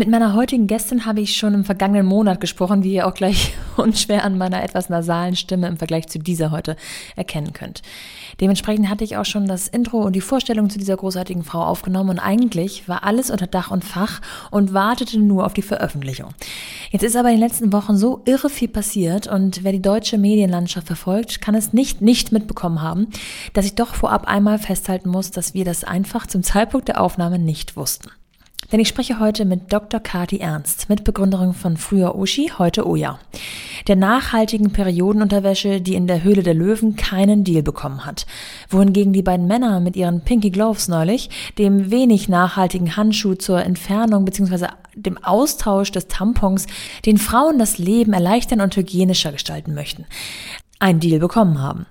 Mit meiner heutigen Gästin habe ich schon im vergangenen Monat gesprochen, wie ihr auch gleich unschwer an meiner etwas nasalen Stimme im Vergleich zu dieser heute erkennen könnt. Dementsprechend hatte ich auch schon das Intro und die Vorstellung zu dieser großartigen Frau aufgenommen und eigentlich war alles unter Dach und Fach und wartete nur auf die Veröffentlichung. Jetzt ist aber in den letzten Wochen so irre viel passiert und wer die deutsche Medienlandschaft verfolgt, kann es nicht nicht mitbekommen haben, dass ich doch vorab einmal festhalten muss, dass wir das einfach zum Zeitpunkt der Aufnahme nicht wussten. Denn ich spreche heute mit Dr. Kati Ernst, Mitbegründerin von früher Oshi, heute Oya. Der nachhaltigen Periodenunterwäsche, die in der Höhle der Löwen keinen Deal bekommen hat. Wohingegen die beiden Männer mit ihren Pinky Gloves neulich dem wenig nachhaltigen Handschuh zur Entfernung bzw. dem Austausch des Tampons den Frauen das Leben erleichtern und hygienischer gestalten möchten einen Deal bekommen haben.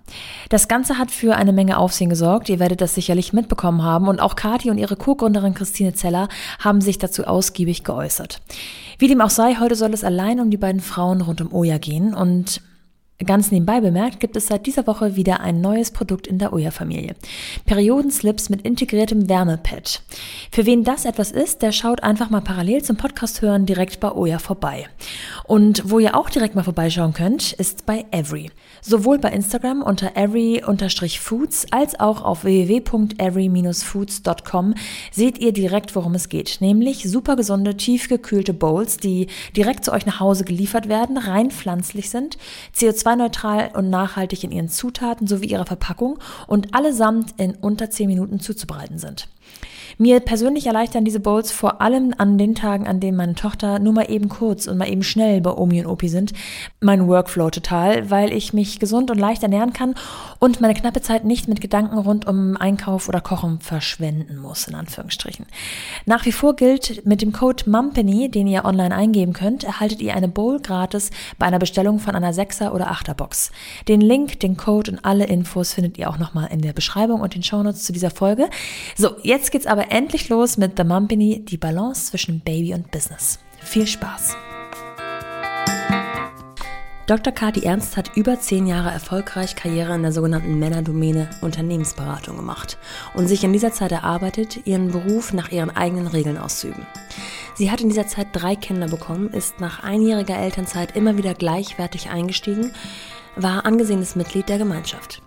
Das Ganze hat für eine Menge Aufsehen gesorgt. Ihr werdet das sicherlich mitbekommen haben. Und auch Kathi und ihre Co-Gründerin Christine Zeller haben sich dazu ausgiebig geäußert. Wie dem auch sei, heute soll es allein um die beiden Frauen rund um Oya gehen. Und Ganz nebenbei bemerkt, gibt es seit dieser Woche wieder ein neues Produkt in der Oya-Familie. Periodenslips mit integriertem Wärmepad. Für wen das etwas ist, der schaut einfach mal parallel zum Podcast hören direkt bei Oya vorbei. Und wo ihr auch direkt mal vorbeischauen könnt, ist bei Every. Sowohl bei Instagram unter every-foods als auch auf www.every-foods.com seht ihr direkt, worum es geht. Nämlich super gesunde, tiefgekühlte Bowls, die direkt zu euch nach Hause geliefert werden, rein pflanzlich sind, CO2 CO2-neutral und nachhaltig in ihren Zutaten sowie ihrer Verpackung und allesamt in unter 10 Minuten zuzubereiten sind. Mir persönlich erleichtern diese Bowls vor allem an den Tagen, an denen meine Tochter nur mal eben kurz und mal eben schnell bei Omi und Opi sind, mein Workflow total, weil ich mich gesund und leicht ernähren kann und meine knappe Zeit nicht mit Gedanken rund um Einkauf oder Kochen verschwenden muss, in Anführungsstrichen. Nach wie vor gilt, mit dem Code MUMPANY, den ihr online eingeben könnt, erhaltet ihr eine Bowl gratis bei einer Bestellung von einer 6er oder 8er Box. Den Link, den Code und alle Infos findet ihr auch nochmal in der Beschreibung und den Shownotes zu dieser Folge. So, jetzt geht's aber endlich los mit The Mumpany, die Balance zwischen Baby und Business. Viel Spaß! Dr. Kati Ernst hat über zehn Jahre erfolgreich Karriere in der sogenannten Männerdomäne Unternehmensberatung gemacht und sich in dieser Zeit erarbeitet, ihren Beruf nach ihren eigenen Regeln auszuüben. Sie hat in dieser Zeit drei Kinder bekommen, ist nach einjähriger Elternzeit immer wieder gleichwertig eingestiegen, war angesehenes Mitglied der Gemeinschaft.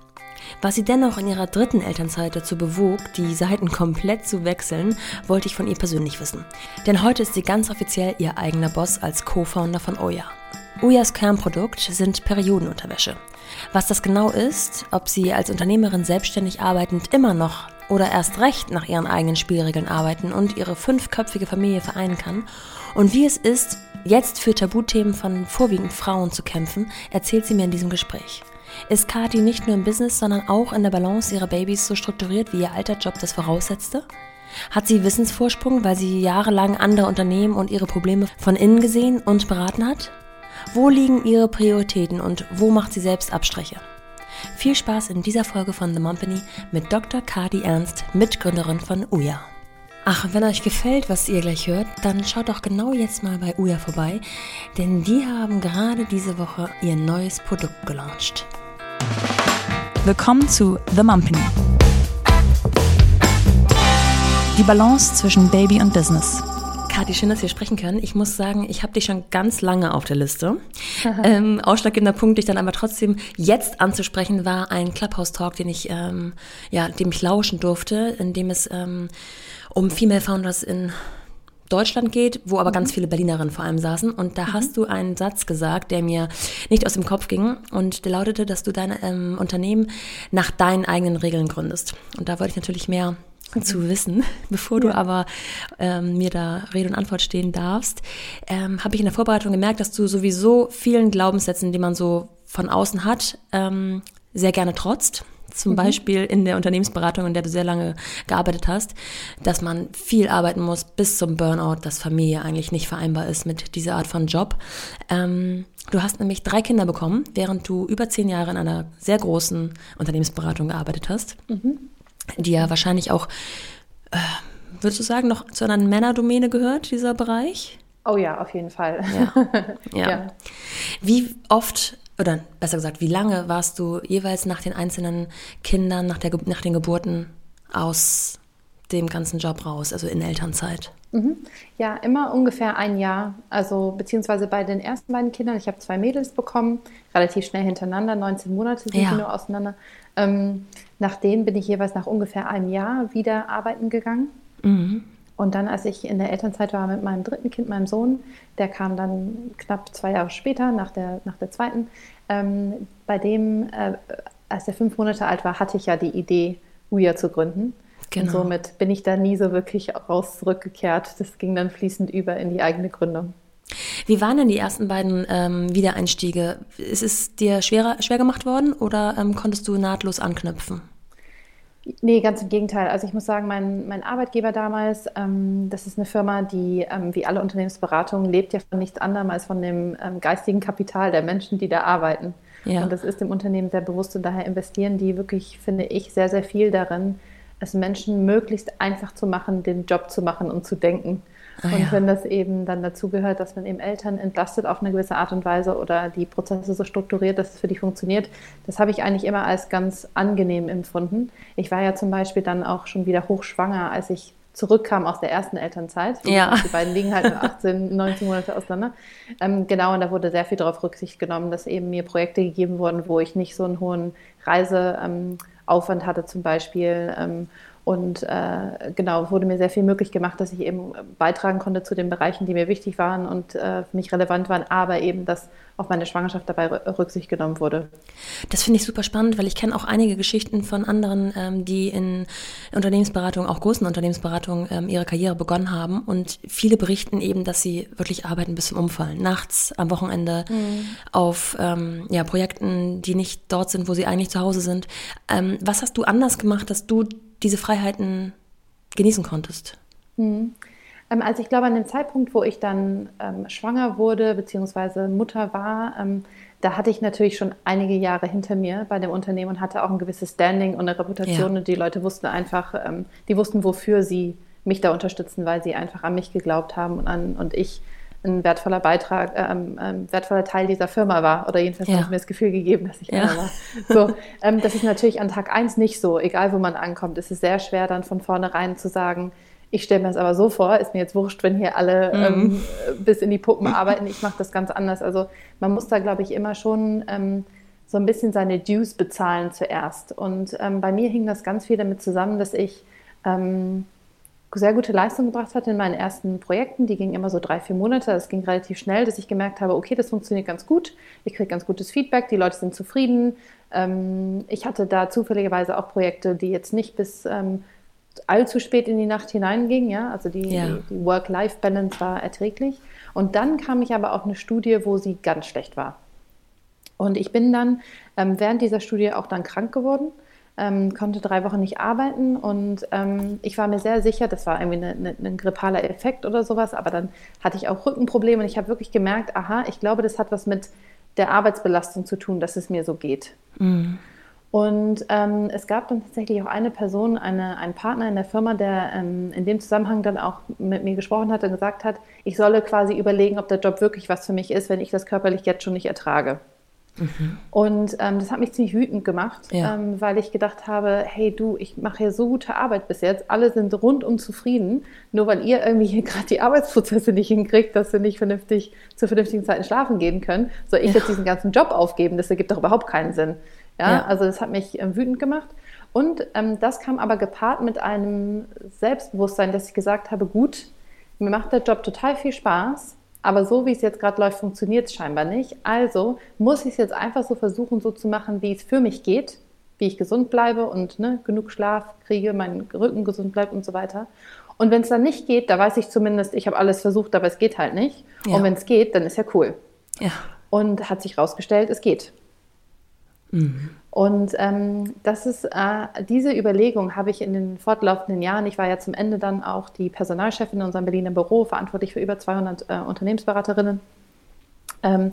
Was sie dennoch in ihrer dritten Elternzeit dazu bewog, die Seiten komplett zu wechseln, wollte ich von ihr persönlich wissen. Denn heute ist sie ganz offiziell ihr eigener Boss als Co-Founder von Oya. Oyas Kernprodukt sind Periodenunterwäsche. Was das genau ist, ob sie als Unternehmerin selbstständig arbeitend immer noch oder erst recht nach ihren eigenen Spielregeln arbeiten und ihre fünfköpfige Familie vereinen kann und wie es ist, jetzt für Tabuthemen von vorwiegend Frauen zu kämpfen, erzählt sie mir in diesem Gespräch. Ist Kati nicht nur im Business, sondern auch in der Balance ihrer Babys so strukturiert, wie ihr alter Job das voraussetzte? Hat sie Wissensvorsprung, weil sie jahrelang andere Unternehmen und ihre Probleme von innen gesehen und beraten hat? Wo liegen ihre Prioritäten und wo macht sie selbst Abstriche? Viel Spaß in dieser Folge von The Company mit Dr. Kadi Ernst, Mitgründerin von Uya. Ach, wenn euch gefällt, was ihr gleich hört, dann schaut doch genau jetzt mal bei Uya vorbei, denn die haben gerade diese Woche ihr neues Produkt gelauncht. Willkommen zu The Mumpany. Die Balance zwischen Baby und Business. Kathi, schön, dass wir sprechen können. Ich muss sagen, ich habe dich schon ganz lange auf der Liste. ähm, ausschlaggebender Punkt, dich dann aber trotzdem jetzt anzusprechen, war ein Clubhouse-Talk, den ich, ähm, ja, dem ich lauschen durfte, in dem es ähm, um Female Founders in Deutschland geht, wo aber mhm. ganz viele Berlinerinnen vor allem saßen. Und da mhm. hast du einen Satz gesagt, der mir nicht aus dem Kopf ging. Und der lautete, dass du dein ähm, Unternehmen nach deinen eigenen Regeln gründest. Und da wollte ich natürlich mehr mhm. zu wissen. Bevor du aber ähm, mir da Rede und Antwort stehen darfst, ähm, habe ich in der Vorbereitung gemerkt, dass du sowieso vielen Glaubenssätzen, die man so von außen hat, ähm, sehr gerne trotzt zum mhm. Beispiel in der Unternehmensberatung, in der du sehr lange gearbeitet hast, dass man viel arbeiten muss bis zum Burnout, dass Familie eigentlich nicht vereinbar ist mit dieser Art von Job. Ähm, du hast nämlich drei Kinder bekommen, während du über zehn Jahre in einer sehr großen Unternehmensberatung gearbeitet hast, mhm. die ja wahrscheinlich auch, äh, würdest du sagen, noch zu einer Männerdomäne gehört, dieser Bereich? Oh ja, auf jeden Fall. Ja. ja. ja. Wie oft oder besser gesagt, wie lange warst du jeweils nach den einzelnen Kindern, nach, der, nach den Geburten aus dem ganzen Job raus, also in Elternzeit? Mhm. Ja, immer ungefähr ein Jahr. Also beziehungsweise bei den ersten beiden Kindern, ich habe zwei Mädels bekommen, relativ schnell hintereinander, 19 Monate sind ja. nur auseinander. Ähm, nach denen bin ich jeweils nach ungefähr einem Jahr wieder arbeiten gegangen. Mhm. Und dann, als ich in der Elternzeit war mit meinem dritten Kind, meinem Sohn, der kam dann knapp zwei Jahre später, nach der, nach der zweiten, ähm, bei dem, äh, als er fünf Monate alt war, hatte ich ja die Idee, Uya zu gründen. Genau. Und somit bin ich da nie so wirklich raus zurückgekehrt. Das ging dann fließend über in die eigene Gründung. Wie waren denn die ersten beiden ähm, Wiedereinstiege? Ist es dir schwerer, schwer gemacht worden oder ähm, konntest du nahtlos anknüpfen? Nee, ganz im Gegenteil. Also ich muss sagen, mein, mein Arbeitgeber damals, ähm, das ist eine Firma, die ähm, wie alle Unternehmensberatungen lebt ja von nichts anderem als von dem ähm, geistigen Kapital der Menschen, die da arbeiten. Ja. Und das ist dem Unternehmen sehr bewusst und daher investieren die wirklich, finde ich, sehr, sehr viel darin, es Menschen möglichst einfach zu machen, den Job zu machen und zu denken. Ah, und ja. wenn das eben dann dazu gehört, dass man eben Eltern entlastet auf eine gewisse Art und Weise oder die Prozesse so strukturiert, dass es für die funktioniert, das habe ich eigentlich immer als ganz angenehm empfunden. Ich war ja zum Beispiel dann auch schon wieder hochschwanger, als ich zurückkam aus der ersten Elternzeit. Ja. Die beiden liegen halt nur 18, 19 Monate auseinander. Ähm, genau, und da wurde sehr viel darauf Rücksicht genommen, dass eben mir Projekte gegeben wurden, wo ich nicht so einen hohen Reise... Ähm, hatte zum Beispiel. Ähm, und äh, genau, wurde mir sehr viel möglich gemacht, dass ich eben beitragen konnte zu den Bereichen, die mir wichtig waren und äh, für mich relevant waren, aber eben, dass auf meine Schwangerschaft dabei Rücksicht genommen wurde. Das finde ich super spannend, weil ich kenne auch einige Geschichten von anderen, ähm, die in Unternehmensberatung, auch großen Unternehmensberatungen, ähm, ihre Karriere begonnen haben. Und viele berichten eben, dass sie wirklich arbeiten bis zum Umfallen. Nachts, am Wochenende, mhm. auf ähm, ja, Projekten, die nicht dort sind, wo sie eigentlich zu Hause sind. Ähm, was hast du anders gemacht, dass du diese Freiheiten genießen konntest? Mhm. Ähm, also ich glaube, an dem Zeitpunkt, wo ich dann ähm, schwanger wurde, beziehungsweise Mutter war, ähm, da hatte ich natürlich schon einige Jahre hinter mir bei dem Unternehmen und hatte auch ein gewisses Standing und eine Reputation. Ja. Und die Leute wussten einfach, ähm, die wussten, wofür sie mich da unterstützen, weil sie einfach an mich geglaubt haben und, an, und ich ein wertvoller Beitrag, äh, ähm, wertvoller Teil dieser Firma war. Oder jedenfalls ja. haben sie mir das Gefühl gegeben, dass ich ja. einer war. So, ähm, das ist natürlich an Tag eins nicht so, egal wo man ankommt. Es ist sehr schwer, dann von vornherein zu sagen, ich stelle mir das aber so vor, ist mir jetzt wurscht, wenn hier alle mhm. ähm, bis in die Puppen arbeiten. Ich mache das ganz anders. Also man muss da, glaube ich, immer schon ähm, so ein bisschen seine Dues bezahlen zuerst. Und ähm, bei mir hing das ganz viel damit zusammen, dass ich ähm, sehr gute Leistung gebracht hatte in meinen ersten Projekten. Die gingen immer so drei, vier Monate. Das ging relativ schnell, dass ich gemerkt habe, okay, das funktioniert ganz gut. Ich kriege ganz gutes Feedback, die Leute sind zufrieden. Ähm, ich hatte da zufälligerweise auch Projekte, die jetzt nicht bis ähm, allzu spät in die Nacht hineinging. Ja? Also die, ja. die Work-Life-Balance war erträglich. Und dann kam ich aber auf eine Studie, wo sie ganz schlecht war. Und ich bin dann ähm, während dieser Studie auch dann krank geworden ähm, konnte drei Wochen nicht arbeiten und ähm, ich war mir sehr sicher, das war irgendwie eine, eine, ein grippaler Effekt oder sowas, aber dann hatte ich auch Rückenprobleme und ich habe wirklich gemerkt, aha, ich glaube, das hat was mit der Arbeitsbelastung zu tun, dass es mir so geht. Mhm. Und ähm, es gab dann tatsächlich auch eine Person, eine, einen Partner in der Firma, der ähm, in dem Zusammenhang dann auch mit mir gesprochen hat und gesagt hat, ich solle quasi überlegen, ob der Job wirklich was für mich ist, wenn ich das körperlich jetzt schon nicht ertrage. Mhm. Und ähm, das hat mich ziemlich wütend gemacht, ja. ähm, weil ich gedacht habe, hey du, ich mache hier so gute Arbeit bis jetzt, alle sind rundum zufrieden, nur weil ihr irgendwie hier gerade die Arbeitsprozesse nicht hinkriegt, dass sie nicht vernünftig zu vernünftigen Zeiten schlafen gehen können, soll ich ja. jetzt diesen ganzen Job aufgeben? Das ergibt doch überhaupt keinen Sinn. Ja, ja. also das hat mich ähm, wütend gemacht. Und ähm, das kam aber gepaart mit einem Selbstbewusstsein, dass ich gesagt habe, gut, mir macht der Job total viel Spaß aber so wie es jetzt gerade läuft, funktioniert es scheinbar nicht. Also muss ich es jetzt einfach so versuchen, so zu machen, wie es für mich geht, wie ich gesund bleibe und ne, genug Schlaf kriege, mein Rücken gesund bleibt und so weiter. Und wenn es dann nicht geht, da weiß ich zumindest, ich habe alles versucht, aber es geht halt nicht. Ja. Und wenn es geht, dann ist ja cool. Ja. Und hat sich herausgestellt, es geht. Mhm. Und ähm, das ist äh, diese Überlegung habe ich in den fortlaufenden Jahren. Ich war ja zum Ende dann auch die Personalchefin in unserem Berliner Büro, verantwortlich für über 200 äh, Unternehmensberaterinnen. Ähm,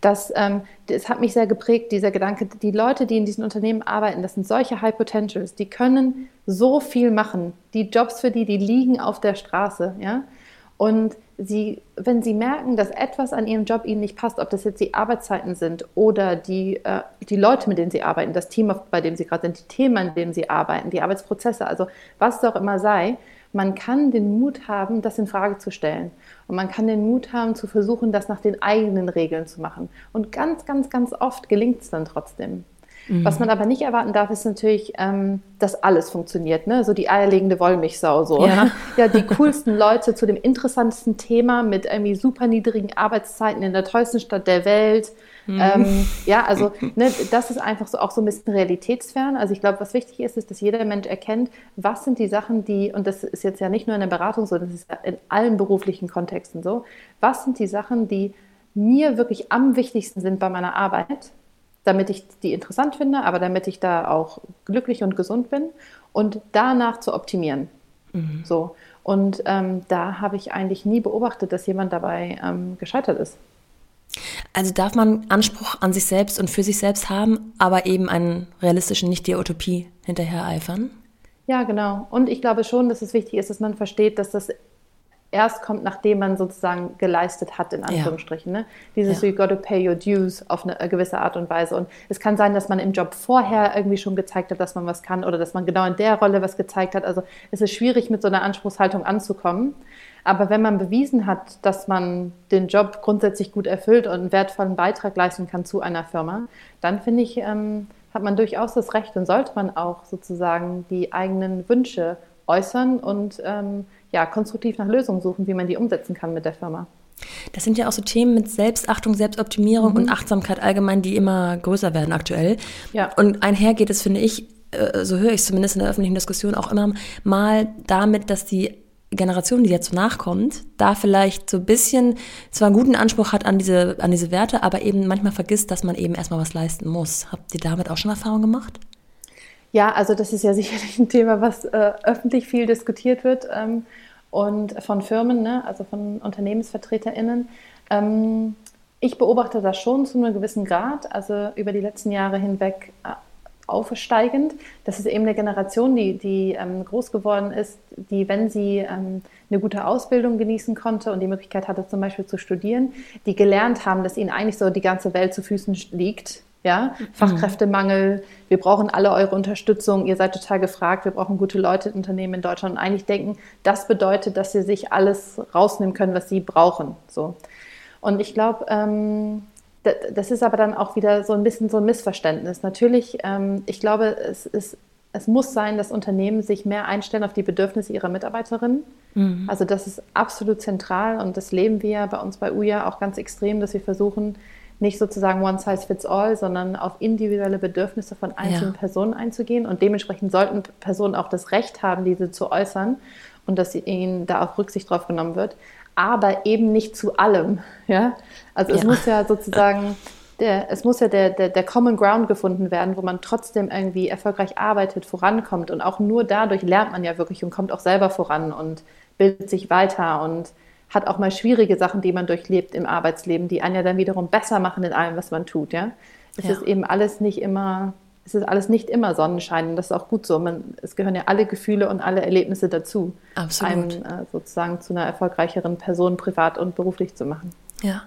das, ähm, das hat mich sehr geprägt, dieser Gedanke, die Leute, die in diesen Unternehmen arbeiten, das sind solche High Potentials, die können so viel machen. Die Jobs für die, die liegen auf der Straße, ja. Und sie, wenn sie merken, dass etwas an ihrem Job ihnen nicht passt, ob das jetzt die Arbeitszeiten sind oder die, äh, die Leute, mit denen sie arbeiten, das Team, bei dem sie gerade sind, die Themen, an denen sie arbeiten, die Arbeitsprozesse, also was es auch immer sei, man kann den Mut haben, das in Frage zu stellen. Und man kann den Mut haben, zu versuchen, das nach den eigenen Regeln zu machen. Und ganz, ganz, ganz oft gelingt es dann trotzdem. Mhm. Was man aber nicht erwarten darf, ist natürlich, ähm, dass alles funktioniert. Ne? So die eierlegende Wollmilchsau. So. Ja. ja, die coolsten Leute zu dem interessantesten Thema mit irgendwie super niedrigen Arbeitszeiten in der tollsten Stadt der Welt. Mhm. Ähm, ja, also ne, das ist einfach so auch so ein bisschen realitätsfern. Also ich glaube, was wichtig ist, ist, dass jeder Mensch erkennt, was sind die Sachen, die, und das ist jetzt ja nicht nur in der Beratung so, das ist in allen beruflichen Kontexten so, was sind die Sachen, die mir wirklich am wichtigsten sind bei meiner Arbeit damit ich die interessant finde, aber damit ich da auch glücklich und gesund bin und danach zu optimieren. Mhm. So. Und ähm, da habe ich eigentlich nie beobachtet, dass jemand dabei ähm, gescheitert ist. Also darf man Anspruch an sich selbst und für sich selbst haben, aber eben einen realistischen, nicht die Utopie hinterher eifern? Ja, genau. Und ich glaube schon, dass es wichtig ist, dass man versteht, dass das erst kommt, nachdem man sozusagen geleistet hat, in Anführungsstrichen. Ja. Ne? Dieses ja. you got to pay your dues auf eine gewisse Art und Weise. Und es kann sein, dass man im Job vorher irgendwie schon gezeigt hat, dass man was kann oder dass man genau in der Rolle was gezeigt hat. Also es ist schwierig, mit so einer Anspruchshaltung anzukommen. Aber wenn man bewiesen hat, dass man den Job grundsätzlich gut erfüllt und einen wertvollen Beitrag leisten kann zu einer Firma, dann finde ich, ähm, hat man durchaus das Recht und sollte man auch sozusagen die eigenen Wünsche äußern und ähm, ja, konstruktiv nach Lösungen suchen, wie man die umsetzen kann mit der Firma. Das sind ja auch so Themen mit Selbstachtung, Selbstoptimierung mhm. und Achtsamkeit allgemein, die immer größer werden aktuell. Ja. Und einher geht es, finde ich, äh, so höre ich es zumindest in der öffentlichen Diskussion auch immer mal damit, dass die Generation, die jetzt so nachkommt, da vielleicht so ein bisschen zwar einen guten Anspruch hat an diese, an diese Werte, aber eben manchmal vergisst, dass man eben erstmal was leisten muss. Habt ihr damit auch schon Erfahrung gemacht? Ja, also das ist ja sicherlich ein Thema, was äh, öffentlich viel diskutiert wird ähm, und von Firmen, ne, also von UnternehmensvertreterInnen. Ähm, ich beobachte das schon zu einem gewissen Grad, also über die letzten Jahre hinweg äh, aufsteigend. Das ist eben eine Generation, die, die ähm, groß geworden ist, die, wenn sie ähm, eine gute Ausbildung genießen konnte und die Möglichkeit hatte, zum Beispiel zu studieren, die gelernt haben, dass ihnen eigentlich so die ganze Welt zu Füßen liegt ja, mhm. Fachkräftemangel, wir brauchen alle eure Unterstützung, ihr seid total gefragt, wir brauchen gute Leute in Unternehmen in Deutschland und eigentlich denken, das bedeutet, dass sie sich alles rausnehmen können, was sie brauchen. So. Und ich glaube, ähm, das ist aber dann auch wieder so ein bisschen so ein Missverständnis. Natürlich, ähm, ich glaube, es, ist, es muss sein, dass Unternehmen sich mehr einstellen auf die Bedürfnisse ihrer Mitarbeiterinnen. Mhm. Also das ist absolut zentral und das leben wir bei uns bei UJA auch ganz extrem, dass wir versuchen, nicht sozusagen one size fits all, sondern auf individuelle Bedürfnisse von einzelnen ja. Personen einzugehen. Und dementsprechend sollten Personen auch das Recht haben, diese zu äußern und dass ihnen da auch Rücksicht drauf genommen wird. Aber eben nicht zu allem. Ja? Also es ja. muss ja sozusagen, der, es muss ja der, der, der Common Ground gefunden werden, wo man trotzdem irgendwie erfolgreich arbeitet, vorankommt. Und auch nur dadurch lernt man ja wirklich und kommt auch selber voran und bildet sich weiter und hat auch mal schwierige Sachen, die man durchlebt im Arbeitsleben, die einen ja dann wiederum besser machen in allem, was man tut. Ja? Es ja. ist eben alles nicht immer, es ist alles nicht immer Sonnenschein und das ist auch gut so. Man, es gehören ja alle Gefühle und alle Erlebnisse dazu, Absolut. einem äh, sozusagen zu einer erfolgreicheren Person privat und beruflich zu machen. Ja.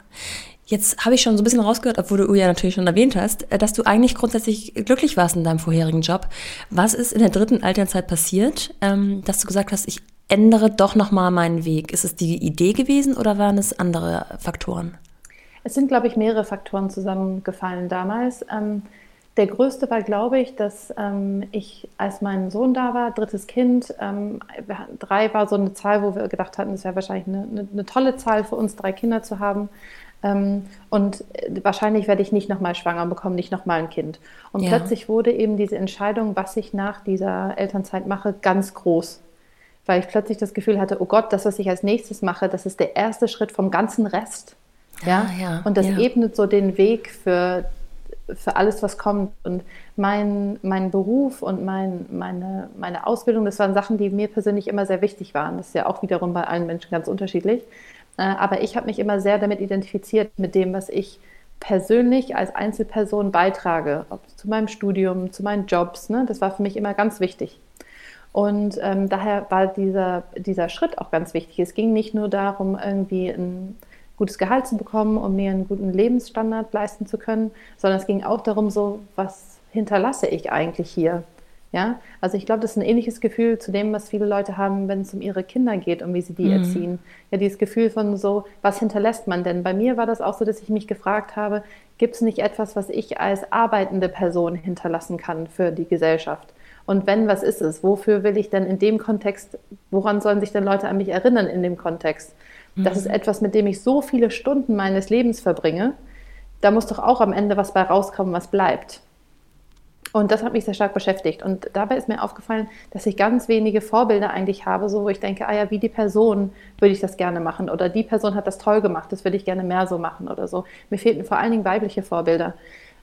Jetzt habe ich schon so ein bisschen rausgehört, obwohl du ja natürlich schon erwähnt hast, äh, dass du eigentlich grundsätzlich glücklich warst in deinem vorherigen Job. Was ist in der dritten Elternzeit passiert, ähm, dass du gesagt hast, ich ändere doch nochmal meinen Weg? Ist es die Idee gewesen oder waren es andere Faktoren? Es sind, glaube ich, mehrere Faktoren zusammengefallen damals. Der größte war, glaube ich, dass ähm, ich, als mein Sohn da war, drittes Kind, ähm, drei war so eine Zahl, wo wir gedacht hatten, es wäre wahrscheinlich eine, eine, eine, tolle Zahl für uns, drei Kinder zu haben. Ähm, und wahrscheinlich werde ich nicht nochmal schwanger bekommen, nicht nochmal ein Kind. Und ja. plötzlich wurde eben diese Entscheidung, was ich nach dieser Elternzeit mache, ganz groß weil ich plötzlich das Gefühl hatte, oh Gott, das, was ich als nächstes mache, das ist der erste Schritt vom ganzen Rest. Ja, ja, ja und das ja. ebnet so den Weg für, für alles, was kommt. Und mein, mein Beruf und mein, meine, meine Ausbildung, das waren Sachen, die mir persönlich immer sehr wichtig waren. Das ist ja auch wiederum bei allen Menschen ganz unterschiedlich. Äh, aber ich habe mich immer sehr damit identifiziert, mit dem, was ich persönlich als Einzelperson beitrage, ob zu meinem Studium, zu meinen Jobs. Ne? Das war für mich immer ganz wichtig. Und ähm, daher war dieser, dieser Schritt auch ganz wichtig. Es ging nicht nur darum, irgendwie ein gutes Gehalt zu bekommen, um mir einen guten Lebensstandard leisten zu können, sondern es ging auch darum, so, was hinterlasse ich eigentlich hier? Ja, also ich glaube, das ist ein ähnliches Gefühl zu dem, was viele Leute haben, wenn es um ihre Kinder geht und wie sie die mhm. erziehen. Ja, dieses Gefühl von so, was hinterlässt man denn? Bei mir war das auch so, dass ich mich gefragt habe, gibt es nicht etwas, was ich als arbeitende Person hinterlassen kann für die Gesellschaft? Und wenn, was ist es? Wofür will ich denn in dem Kontext, woran sollen sich denn Leute an mich erinnern in dem Kontext? Mhm. Das ist mhm. etwas, mit dem ich so viele Stunden meines Lebens verbringe. Da muss doch auch am Ende was bei rauskommen, was bleibt. Und das hat mich sehr stark beschäftigt. Und dabei ist mir aufgefallen, dass ich ganz wenige Vorbilder eigentlich habe, so wo ich denke, ah ja, wie die Person würde ich das gerne machen. Oder die Person hat das toll gemacht, das würde ich gerne mehr so machen oder so. Mir fehlten vor allen Dingen weibliche Vorbilder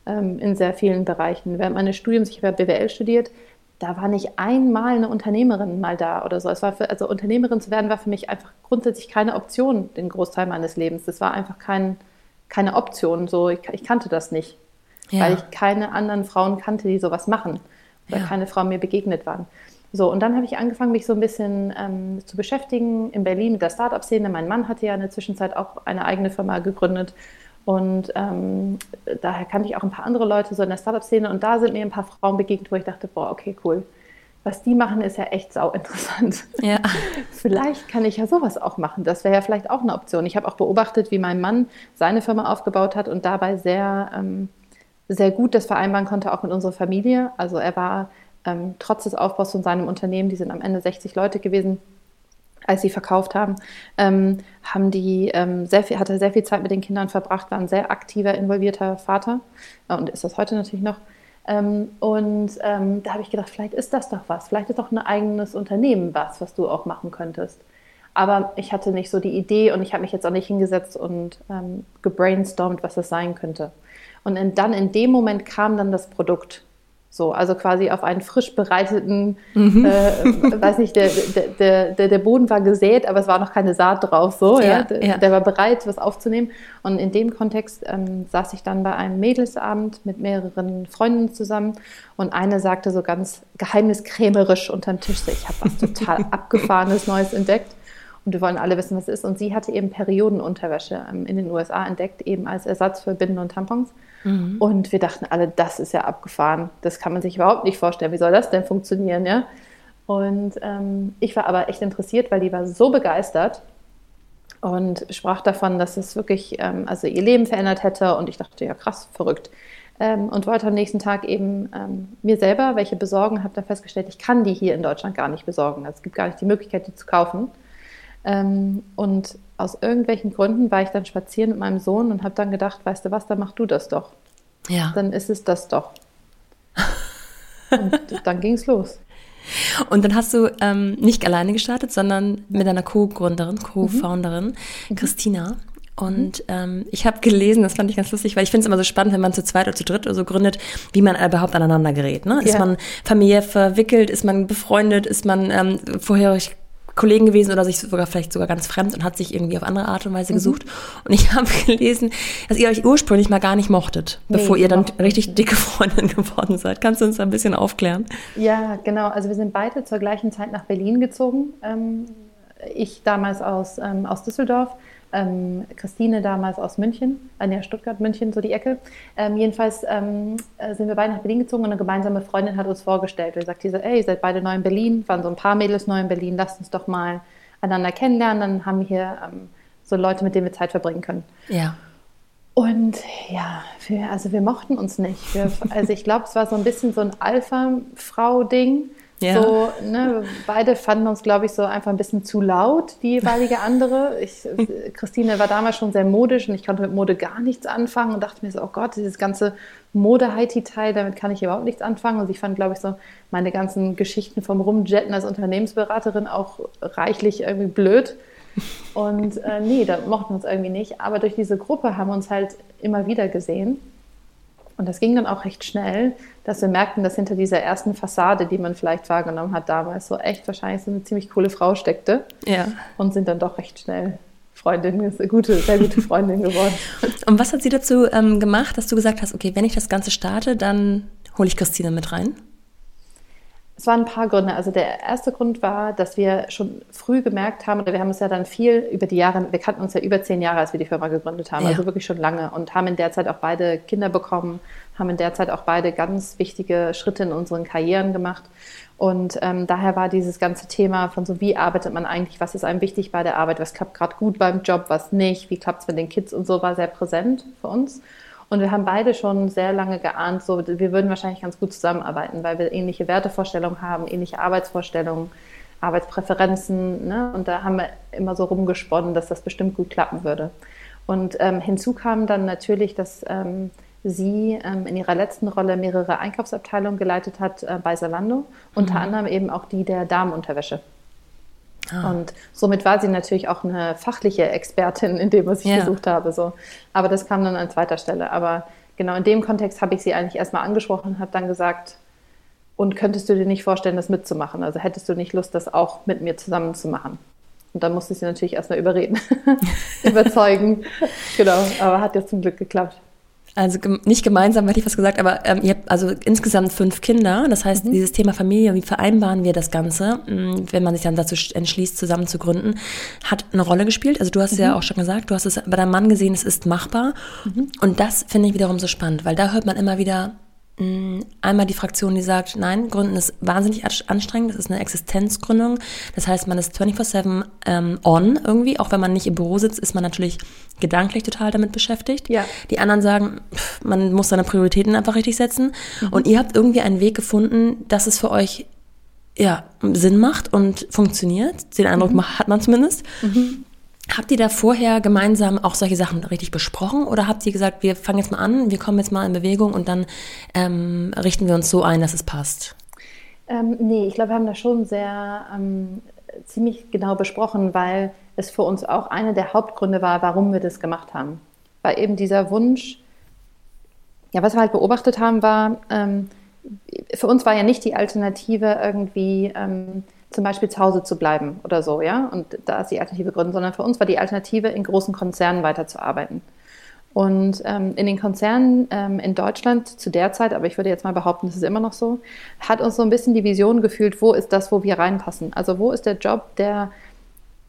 ähm, in sehr vielen Bereichen. Während meines Studiums, ich habe BWL studiert, da war nicht einmal eine Unternehmerin mal da oder so. Es war für, also Unternehmerin zu werden war für mich einfach grundsätzlich keine Option den Großteil meines Lebens. Das war einfach kein, keine Option. So, ich, ich kannte das nicht ja. weil ich keine anderen Frauen kannte, die sowas machen oder ja. keine Frauen mir begegnet waren. So, und dann habe ich angefangen, mich so ein bisschen ähm, zu beschäftigen in Berlin mit der Startup-Szene. Mein Mann hatte ja in der Zwischenzeit auch eine eigene Firma gegründet. Und ähm, daher kannte ich auch ein paar andere Leute so in der Startup-Szene. Und da sind mir ein paar Frauen begegnet, wo ich dachte, boah, okay, cool. Was die machen, ist ja echt sau interessant. Ja. vielleicht kann ich ja sowas auch machen. Das wäre ja vielleicht auch eine Option. Ich habe auch beobachtet, wie mein Mann seine Firma aufgebaut hat und dabei sehr ähm, sehr gut das vereinbaren konnte, auch mit unserer Familie. Also er war ähm, trotz des Aufbaus von seinem Unternehmen, die sind am Ende 60 Leute gewesen, als sie verkauft haben, ähm, haben die ähm, sehr viel, hat er sehr viel Zeit mit den Kindern verbracht, war ein sehr aktiver, involvierter Vater äh, und ist das heute natürlich noch. Ähm, und ähm, da habe ich gedacht, vielleicht ist das doch was, vielleicht ist doch ein eigenes Unternehmen was, was du auch machen könntest. Aber ich hatte nicht so die Idee und ich habe mich jetzt auch nicht hingesetzt und ähm, gebrainstormt, was das sein könnte. Und in, dann in dem Moment kam dann das Produkt. So, also quasi auf einen frisch bereiteten, mhm. äh, weiß nicht, der, der, der, der Boden war gesät, aber es war noch keine Saat drauf, so, ja, ja, der, ja. der, war bereit, was aufzunehmen. Und in dem Kontext ähm, saß ich dann bei einem Mädelsabend mit mehreren Freundinnen zusammen und eine sagte so ganz geheimniskrämerisch unterm Tisch, so, ich habe was total abgefahrenes Neues entdeckt. Und wir wollen alle wissen, was es ist. Und sie hatte eben Periodenunterwäsche ähm, in den USA entdeckt, eben als Ersatz für Binden und Tampons. Mhm. Und wir dachten alle, das ist ja abgefahren. Das kann man sich überhaupt nicht vorstellen. Wie soll das denn funktionieren? Ja? Und ähm, ich war aber echt interessiert, weil die war so begeistert und sprach davon, dass es wirklich ähm, also ihr Leben verändert hätte. Und ich dachte, ja krass, verrückt. Ähm, und wollte am nächsten Tag eben ähm, mir selber welche besorgen, habe dann festgestellt, ich kann die hier in Deutschland gar nicht besorgen. Also es gibt gar nicht die Möglichkeit, die zu kaufen. Ähm, und aus irgendwelchen Gründen war ich dann spazieren mit meinem Sohn und habe dann gedacht, weißt du was, dann mach du das doch. Ja. Dann ist es das doch. und dann ging es los. Und dann hast du ähm, nicht alleine gestartet, sondern mit deiner Co-Gründerin, Co-Founderin, mhm. Christina. Und ähm, ich habe gelesen, das fand ich ganz lustig, weil ich finde es immer so spannend, wenn man zu zweit oder zu dritt oder so gründet, wie man überhaupt aneinander gerät. Ne? Ist man familiär verwickelt, ist man befreundet, ist man ähm, vorherig Kollegen gewesen oder sich sogar vielleicht sogar ganz fremd und hat sich irgendwie auf andere Art und Weise mhm. gesucht. Und ich habe gelesen, dass ihr euch ursprünglich mal gar nicht mochtet, nee, bevor ihr dann richtig dicke Freundin geworden seid. Kannst du uns da ein bisschen aufklären? Ja, genau. Also wir sind beide zur gleichen Zeit nach Berlin gezogen. Ähm, ich damals aus, ähm, aus Düsseldorf ähm, Christine damals aus München, äh, ja, Stuttgart, München, so die Ecke. Ähm, jedenfalls ähm, äh, sind wir beide nach Berlin gezogen und eine gemeinsame Freundin hat uns vorgestellt. Wir sagt, die so, ey, ihr seid beide neu in Berlin, waren so ein paar Mädels neu in Berlin, lasst uns doch mal einander kennenlernen, dann haben wir hier ähm, so Leute, mit denen wir Zeit verbringen können. Ja. Und ja, wir, also wir mochten uns nicht. Wir, also ich glaube, es war so ein bisschen so ein Alpha-Frau-Ding. Ja. So, ne, beide fanden uns, glaube ich, so einfach ein bisschen zu laut, die jeweilige andere. Ich, Christine war damals schon sehr modisch und ich konnte mit Mode gar nichts anfangen und dachte mir so, oh Gott, dieses ganze Mode-Haiti-Teil, damit kann ich überhaupt nichts anfangen. Und ich fand, glaube ich, so meine ganzen Geschichten vom Rumjetten als Unternehmensberaterin auch reichlich irgendwie blöd. Und äh, nee, da mochten wir uns irgendwie nicht. Aber durch diese Gruppe haben wir uns halt immer wieder gesehen. Und das ging dann auch recht schnell, dass wir merkten, dass hinter dieser ersten Fassade, die man vielleicht wahrgenommen hat damals, so echt wahrscheinlich so eine ziemlich coole Frau steckte. Ja. Und sind dann doch recht schnell Freundin, gute, sehr gute Freundin geworden. Und was hat sie dazu ähm, gemacht, dass du gesagt hast, okay, wenn ich das Ganze starte, dann hole ich Christine mit rein? Es waren ein paar Gründe. Also der erste Grund war, dass wir schon früh gemerkt haben, oder wir haben es ja dann viel über die Jahre, wir kannten uns ja über zehn Jahre, als wir die Firma gegründet haben, ja. also wirklich schon lange und haben in der Zeit auch beide Kinder bekommen, haben in der Zeit auch beide ganz wichtige Schritte in unseren Karrieren gemacht. Und ähm, daher war dieses ganze Thema von so, wie arbeitet man eigentlich, was ist einem wichtig bei der Arbeit, was klappt gerade gut beim Job, was nicht, wie klappt es mit den Kids und so, war sehr präsent für uns. Und wir haben beide schon sehr lange geahnt, so, wir würden wahrscheinlich ganz gut zusammenarbeiten, weil wir ähnliche Wertevorstellungen haben, ähnliche Arbeitsvorstellungen, Arbeitspräferenzen. Ne? Und da haben wir immer so rumgesponnen, dass das bestimmt gut klappen würde. Und ähm, hinzu kam dann natürlich, dass ähm, sie ähm, in ihrer letzten Rolle mehrere Einkaufsabteilungen geleitet hat äh, bei Salando, unter mhm. anderem eben auch die der Damenunterwäsche. Ah. Und somit war sie natürlich auch eine fachliche Expertin in dem, was ich ja. gesucht habe. So. Aber das kam dann an zweiter Stelle. Aber genau in dem Kontext habe ich sie eigentlich erstmal angesprochen und habe dann gesagt, und könntest du dir nicht vorstellen, das mitzumachen? Also hättest du nicht Lust, das auch mit mir zusammen zu machen? Und dann musste ich sie natürlich erstmal überreden, überzeugen. genau, aber hat jetzt zum Glück geklappt. Also nicht gemeinsam, hätte ich was gesagt, aber ähm, ihr habt also insgesamt fünf Kinder. Das heißt, mhm. dieses Thema Familie, wie vereinbaren wir das Ganze, mm, wenn man sich dann dazu entschließt, zusammen zu gründen, hat eine Rolle gespielt. Also du hast mhm. ja auch schon gesagt, du hast es bei deinem Mann gesehen, es ist machbar. Mhm. Und das finde ich wiederum so spannend, weil da hört man immer wieder, einmal die Fraktion, die sagt, nein, Gründen ist wahnsinnig anstrengend, das ist eine Existenzgründung. Das heißt, man ist 24-7 ähm, on irgendwie, auch wenn man nicht im Büro sitzt, ist man natürlich gedanklich total damit beschäftigt. Ja. Die anderen sagen, pff, man muss seine Prioritäten einfach richtig setzen. Mhm. Und ihr habt irgendwie einen Weg gefunden, dass es für euch ja, Sinn macht und funktioniert. Den Eindruck mhm. hat man zumindest. Mhm. Habt ihr da vorher gemeinsam auch solche Sachen richtig besprochen oder habt ihr gesagt, wir fangen jetzt mal an, wir kommen jetzt mal in Bewegung und dann ähm, richten wir uns so ein, dass es passt? Ähm, nee, ich glaube, wir haben das schon sehr ähm, ziemlich genau besprochen, weil es für uns auch einer der Hauptgründe war, warum wir das gemacht haben. Weil eben dieser Wunsch, ja, was wir halt beobachtet haben, war, ähm, für uns war ja nicht die Alternative irgendwie ähm, zum Beispiel zu Hause zu bleiben oder so, ja. Und da ist die Alternative gründen, sondern für uns war die Alternative, in großen Konzernen weiterzuarbeiten. Und ähm, in den Konzernen ähm, in Deutschland zu der Zeit, aber ich würde jetzt mal behaupten, das ist immer noch so, hat uns so ein bisschen die Vision gefühlt, wo ist das, wo wir reinpassen? Also wo ist der Job, der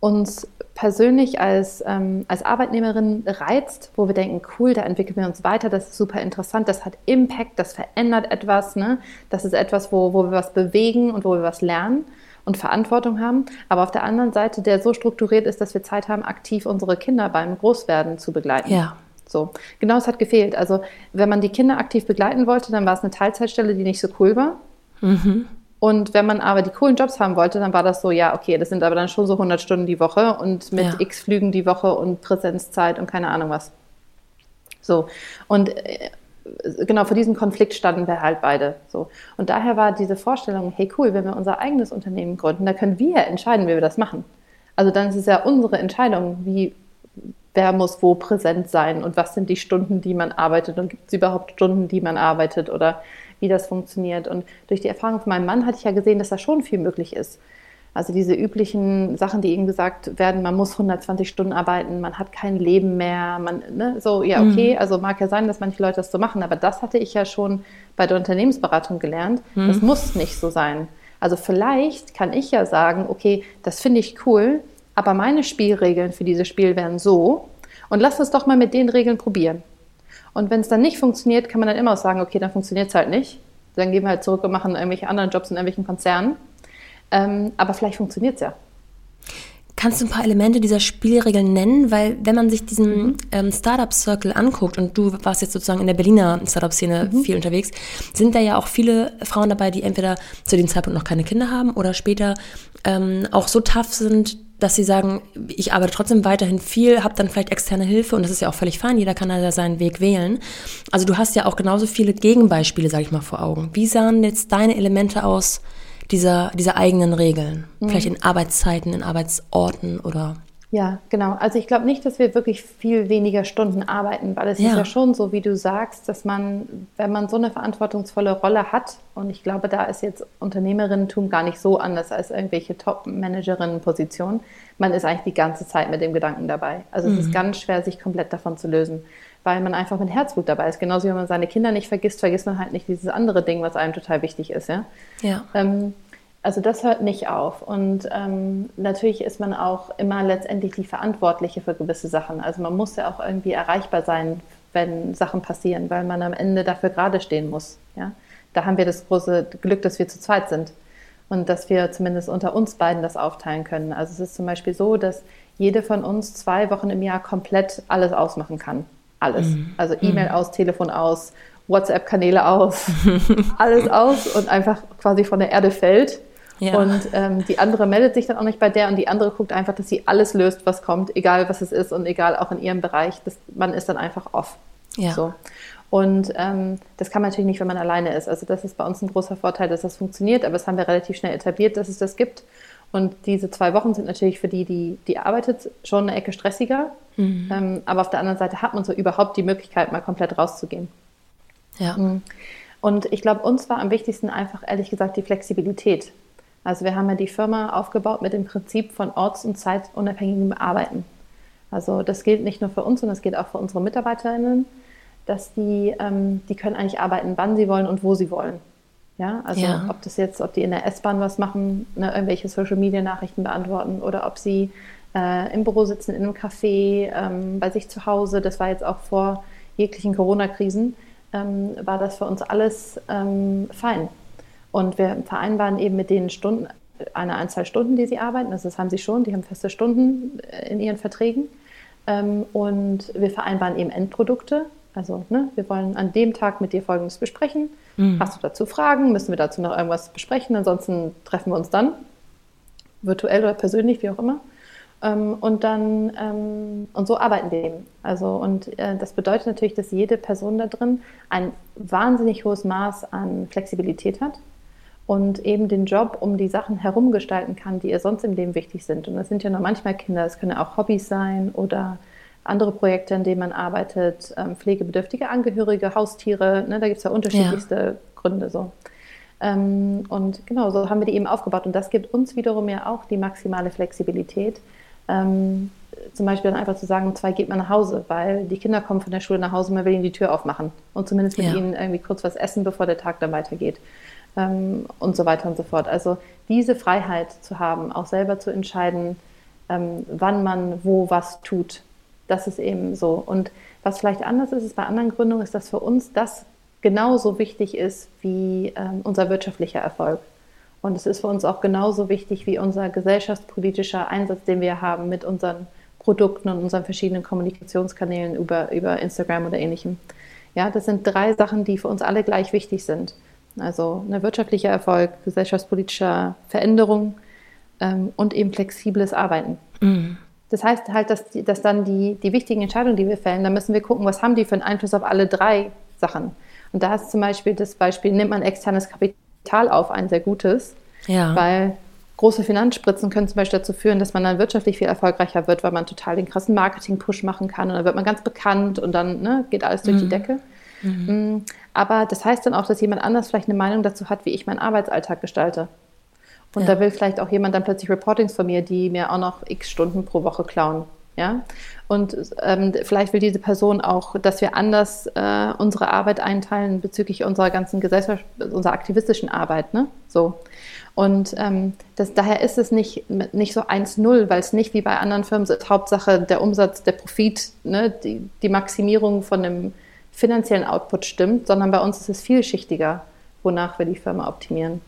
uns persönlich als, ähm, als Arbeitnehmerin reizt, wo wir denken, cool, da entwickeln wir uns weiter, das ist super interessant, das hat Impact, das verändert etwas, ne? das ist etwas, wo, wo wir was bewegen und wo wir was lernen und Verantwortung haben, aber auf der anderen Seite, der so strukturiert ist, dass wir Zeit haben, aktiv unsere Kinder beim Großwerden zu begleiten. Ja. So, genau das hat gefehlt. Also, wenn man die Kinder aktiv begleiten wollte, dann war es eine Teilzeitstelle, die nicht so cool war. Mhm. Und wenn man aber die coolen Jobs haben wollte, dann war das so, ja, okay, das sind aber dann schon so 100 Stunden die Woche und mit ja. x Flügen die Woche und Präsenzzeit und keine Ahnung was. So. Und äh, genau vor diesem Konflikt standen wir halt beide so. Und daher war diese Vorstellung, hey cool, wenn wir unser eigenes Unternehmen gründen, dann können wir entscheiden, wie wir das machen. Also dann ist es ja unsere Entscheidung, wie wer muss wo präsent sein und was sind die Stunden, die man arbeitet und gibt es überhaupt Stunden, die man arbeitet oder wie das funktioniert. Und durch die Erfahrung von meinem Mann hatte ich ja gesehen, dass da schon viel möglich ist. Also diese üblichen Sachen, die ihm gesagt werden, man muss 120 Stunden arbeiten, man hat kein Leben mehr, man, ne, so, ja, mhm. okay, mhm. also mag ja sein, dass manche Leute das so machen, aber das hatte ich ja schon bei der Unternehmensberatung gelernt. Mhm. Das muss nicht so sein. Also vielleicht kann ich ja sagen, okay, das finde ich cool, aber meine Spielregeln für dieses Spiel wären so und lass uns doch mal mit den Regeln probieren. Und wenn es dann nicht funktioniert, kann man dann immer auch sagen, okay, dann funktioniert es halt nicht. Dann gehen wir halt zurück und machen irgendwelche anderen Jobs in irgendwelchen Konzernen. Ähm, aber vielleicht funktioniert es ja. Kannst du ein paar Elemente dieser Spielregeln nennen? Weil wenn man sich diesen mhm. ähm, Startup-Circle anguckt und du warst jetzt sozusagen in der Berliner Startup-Szene mhm. viel unterwegs, sind da ja auch viele Frauen dabei, die entweder zu dem Zeitpunkt noch keine Kinder haben oder später ähm, auch so tough sind, dass sie sagen, ich arbeite trotzdem weiterhin viel, habe dann vielleicht externe Hilfe und das ist ja auch völlig fein, jeder kann da seinen Weg wählen. Also du hast ja auch genauso viele Gegenbeispiele, sage ich mal, vor Augen. Wie sahen jetzt deine Elemente aus, dieser, dieser eigenen Regeln? Mhm. Vielleicht in Arbeitszeiten, in Arbeitsorten oder? Ja, genau. Also ich glaube nicht, dass wir wirklich viel weniger Stunden arbeiten, weil es ja. ist ja schon so, wie du sagst, dass man, wenn man so eine verantwortungsvolle Rolle hat, und ich glaube, da ist jetzt Unternehmerinnentum gar nicht so anders als irgendwelche Top-Managerinnen-Positionen, man ist eigentlich die ganze Zeit mit dem Gedanken dabei. Also mhm. es ist mhm. ganz schwer, sich komplett davon zu lösen, weil man einfach mit Herzblut dabei ist. Genauso wie man seine Kinder nicht vergisst, vergisst man halt nicht dieses andere Ding, was einem total wichtig ist. Ja. ja. Ähm, also das hört nicht auf. Und ähm, natürlich ist man auch immer letztendlich die Verantwortliche für gewisse Sachen. Also man muss ja auch irgendwie erreichbar sein, wenn Sachen passieren, weil man am Ende dafür gerade stehen muss. Ja? Da haben wir das große Glück, dass wir zu zweit sind und dass wir zumindest unter uns beiden das aufteilen können. Also es ist zum Beispiel so, dass jede von uns zwei Wochen im Jahr komplett alles ausmachen kann. Alles. Mhm. Also E-Mail mhm. aus, Telefon aus, WhatsApp-Kanäle aus, alles aus und einfach quasi von der Erde fällt ja. Und ähm, die andere meldet sich dann auch nicht bei der und die andere guckt einfach, dass sie alles löst, was kommt, egal was es ist und egal auch in ihrem Bereich. Das, man ist dann einfach off. Ja. So. Und ähm, das kann man natürlich nicht, wenn man alleine ist. Also das ist bei uns ein großer Vorteil, dass das funktioniert, aber das haben wir relativ schnell etabliert, dass es das gibt. Und diese zwei Wochen sind natürlich für die, die, die arbeitet, schon eine Ecke stressiger. Mhm. Ähm, aber auf der anderen Seite hat man so überhaupt die Möglichkeit, mal komplett rauszugehen. Ja. Mhm. Und ich glaube, uns war am wichtigsten einfach, ehrlich gesagt, die Flexibilität. Also wir haben ja die Firma aufgebaut mit dem Prinzip von orts- und zeitunabhängigem Arbeiten. Also das gilt nicht nur für uns, sondern das gilt auch für unsere Mitarbeiterinnen, dass die, ähm, die können eigentlich arbeiten, wann sie wollen und wo sie wollen. Ja, also ja. ob das jetzt, ob die in der S-Bahn was machen, ne, irgendwelche Social-Media-Nachrichten beantworten oder ob sie äh, im Büro sitzen, in einem Café, ähm, bei sich zu Hause. Das war jetzt auch vor jeglichen Corona-Krisen, ähm, war das für uns alles ähm, fein. Und wir vereinbaren eben mit denen Stunden, eine Anzahl Stunden, die sie arbeiten. Also das haben sie schon, die haben feste Stunden äh, in ihren Verträgen. Ähm, und wir vereinbaren eben Endprodukte. Also ne, wir wollen an dem Tag mit dir Folgendes besprechen. Mhm. Hast du dazu Fragen? Müssen wir dazu noch irgendwas besprechen? Ansonsten treffen wir uns dann, virtuell oder persönlich, wie auch immer. Ähm, und dann ähm, und so arbeiten wir eben. Also und äh, das bedeutet natürlich, dass jede Person da drin ein wahnsinnig hohes Maß an Flexibilität hat und eben den Job um die Sachen herum gestalten kann, die ihr sonst im Leben wichtig sind. Und das sind ja nur manchmal Kinder, es können auch Hobbys sein oder andere Projekte, in denen man arbeitet, ähm, pflegebedürftige Angehörige, Haustiere, ne, da gibt es ja unterschiedlichste ja. Gründe so. Ähm, und genau, so haben wir die eben aufgebaut. Und das gibt uns wiederum ja auch die maximale Flexibilität. Ähm, zum Beispiel dann einfach zu sagen, um zwei geht man nach Hause, weil die Kinder kommen von der Schule nach Hause, man will ihnen die Tür aufmachen und zumindest mit ja. ihnen irgendwie kurz was essen, bevor der Tag dann weitergeht ähm, und so weiter und so fort. Also diese Freiheit zu haben, auch selber zu entscheiden, ähm, wann man wo was tut, das ist eben so. Und was vielleicht anders ist, ist bei anderen Gründungen, ist, dass für uns das genauso wichtig ist wie ähm, unser wirtschaftlicher Erfolg. Und es ist für uns auch genauso wichtig wie unser gesellschaftspolitischer Einsatz, den wir haben mit unseren Produkten und unseren verschiedenen Kommunikationskanälen über, über Instagram oder ähnlichem. Ja, das sind drei Sachen, die für uns alle gleich wichtig sind. Also ein wirtschaftlicher Erfolg, gesellschaftspolitischer Veränderung ähm, und eben flexibles Arbeiten. Mhm. Das heißt halt, dass, die, dass dann die, die wichtigen Entscheidungen, die wir fällen, da müssen wir gucken, was haben die für einen Einfluss auf alle drei Sachen. Und da ist zum Beispiel das Beispiel, nimmt man externes Kapital auf, ein sehr gutes, ja. weil große Finanzspritzen können zum Beispiel dazu führen, dass man dann wirtschaftlich viel erfolgreicher wird, weil man total den krassen Marketing-Push machen kann und dann wird man ganz bekannt und dann ne, geht alles durch mhm. die Decke. Mhm. Mm, aber das heißt dann auch, dass jemand anders vielleicht eine Meinung dazu hat, wie ich meinen Arbeitsalltag gestalte. Und ja. da will vielleicht auch jemand dann plötzlich Reportings von mir, die mir auch noch x Stunden pro Woche klauen. Ja? Und ähm, vielleicht will diese Person auch, dass wir anders äh, unsere Arbeit einteilen bezüglich unserer ganzen Gesellschaft, unserer aktivistischen Arbeit. Ne? So. Und ähm, das, daher ist es nicht, nicht so 1-0, weil es nicht wie bei anderen Firmen ist, Hauptsache der Umsatz, der Profit, ne? die, die Maximierung von dem finanziellen Output stimmt, sondern bei uns ist es vielschichtiger, wonach wir die Firma optimieren.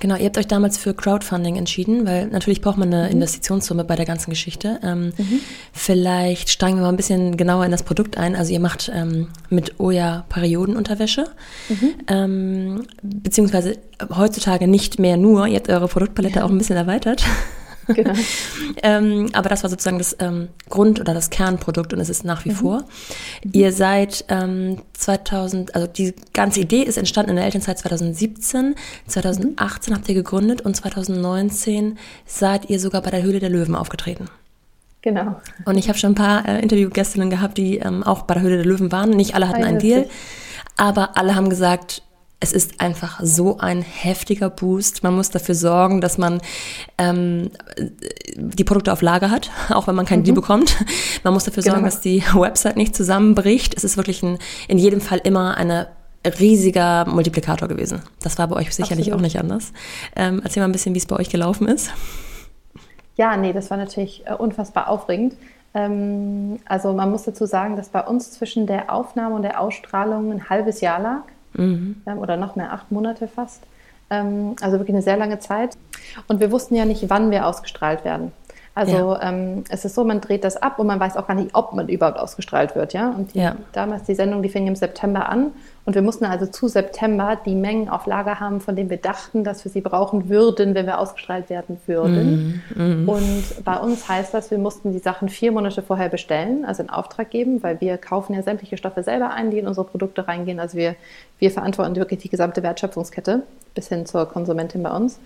Genau, ihr habt euch damals für Crowdfunding entschieden, weil natürlich braucht man eine mhm. Investitionssumme bei der ganzen Geschichte. Ähm, mhm. Vielleicht steigen wir mal ein bisschen genauer in das Produkt ein. Also ihr macht ähm, mit Oya Periodenunterwäsche, mhm. ähm, beziehungsweise heutzutage nicht mehr nur, ihr habt eure Produktpalette auch ein bisschen erweitert. Genau. ähm, aber das war sozusagen das ähm, Grund- oder das Kernprodukt und es ist nach wie mhm. vor. Mhm. Ihr seid ähm, 2000, also die ganze Idee ist entstanden in der Elternzeit 2017. 2018 mhm. habt ihr gegründet und 2019 seid ihr sogar bei der Höhle der Löwen aufgetreten. Genau. Und ich habe schon ein paar äh, Interviewgästinnen gehabt, die ähm, auch bei der Höhle der Löwen waren. Nicht alle hatten einen Deal, aber alle haben gesagt, es ist einfach so ein heftiger Boost. Man muss dafür sorgen, dass man ähm, die Produkte auf Lager hat, auch wenn man keinen mhm. Deal bekommt. Man muss dafür sorgen, genau. dass die Website nicht zusammenbricht. Es ist wirklich ein, in jedem Fall immer eine riesiger Multiplikator gewesen. Das war bei euch sicherlich Absolut. auch nicht anders. Ähm, erzähl mal ein bisschen, wie es bei euch gelaufen ist. Ja, nee, das war natürlich äh, unfassbar aufregend. Ähm, also man muss dazu sagen, dass bei uns zwischen der Aufnahme und der Ausstrahlung ein halbes Jahr lag. Mhm. Ähm, oder noch mehr, acht Monate fast. Ähm, also wirklich eine sehr lange Zeit. Und wir wussten ja nicht, wann wir ausgestrahlt werden. Also ja. ähm, es ist so, man dreht das ab und man weiß auch gar nicht, ob man überhaupt ausgestrahlt wird, ja. Und die, ja. damals die Sendung, die fing im September an und wir mussten also zu September die Mengen auf Lager haben, von denen wir dachten, dass wir sie brauchen würden, wenn wir ausgestrahlt werden würden. Mm, mm. Und bei uns heißt das, wir mussten die Sachen vier Monate vorher bestellen, also in Auftrag geben, weil wir kaufen ja sämtliche Stoffe selber ein, die in unsere Produkte reingehen. Also wir, wir verantworten wirklich die gesamte Wertschöpfungskette bis hin zur Konsumentin bei uns.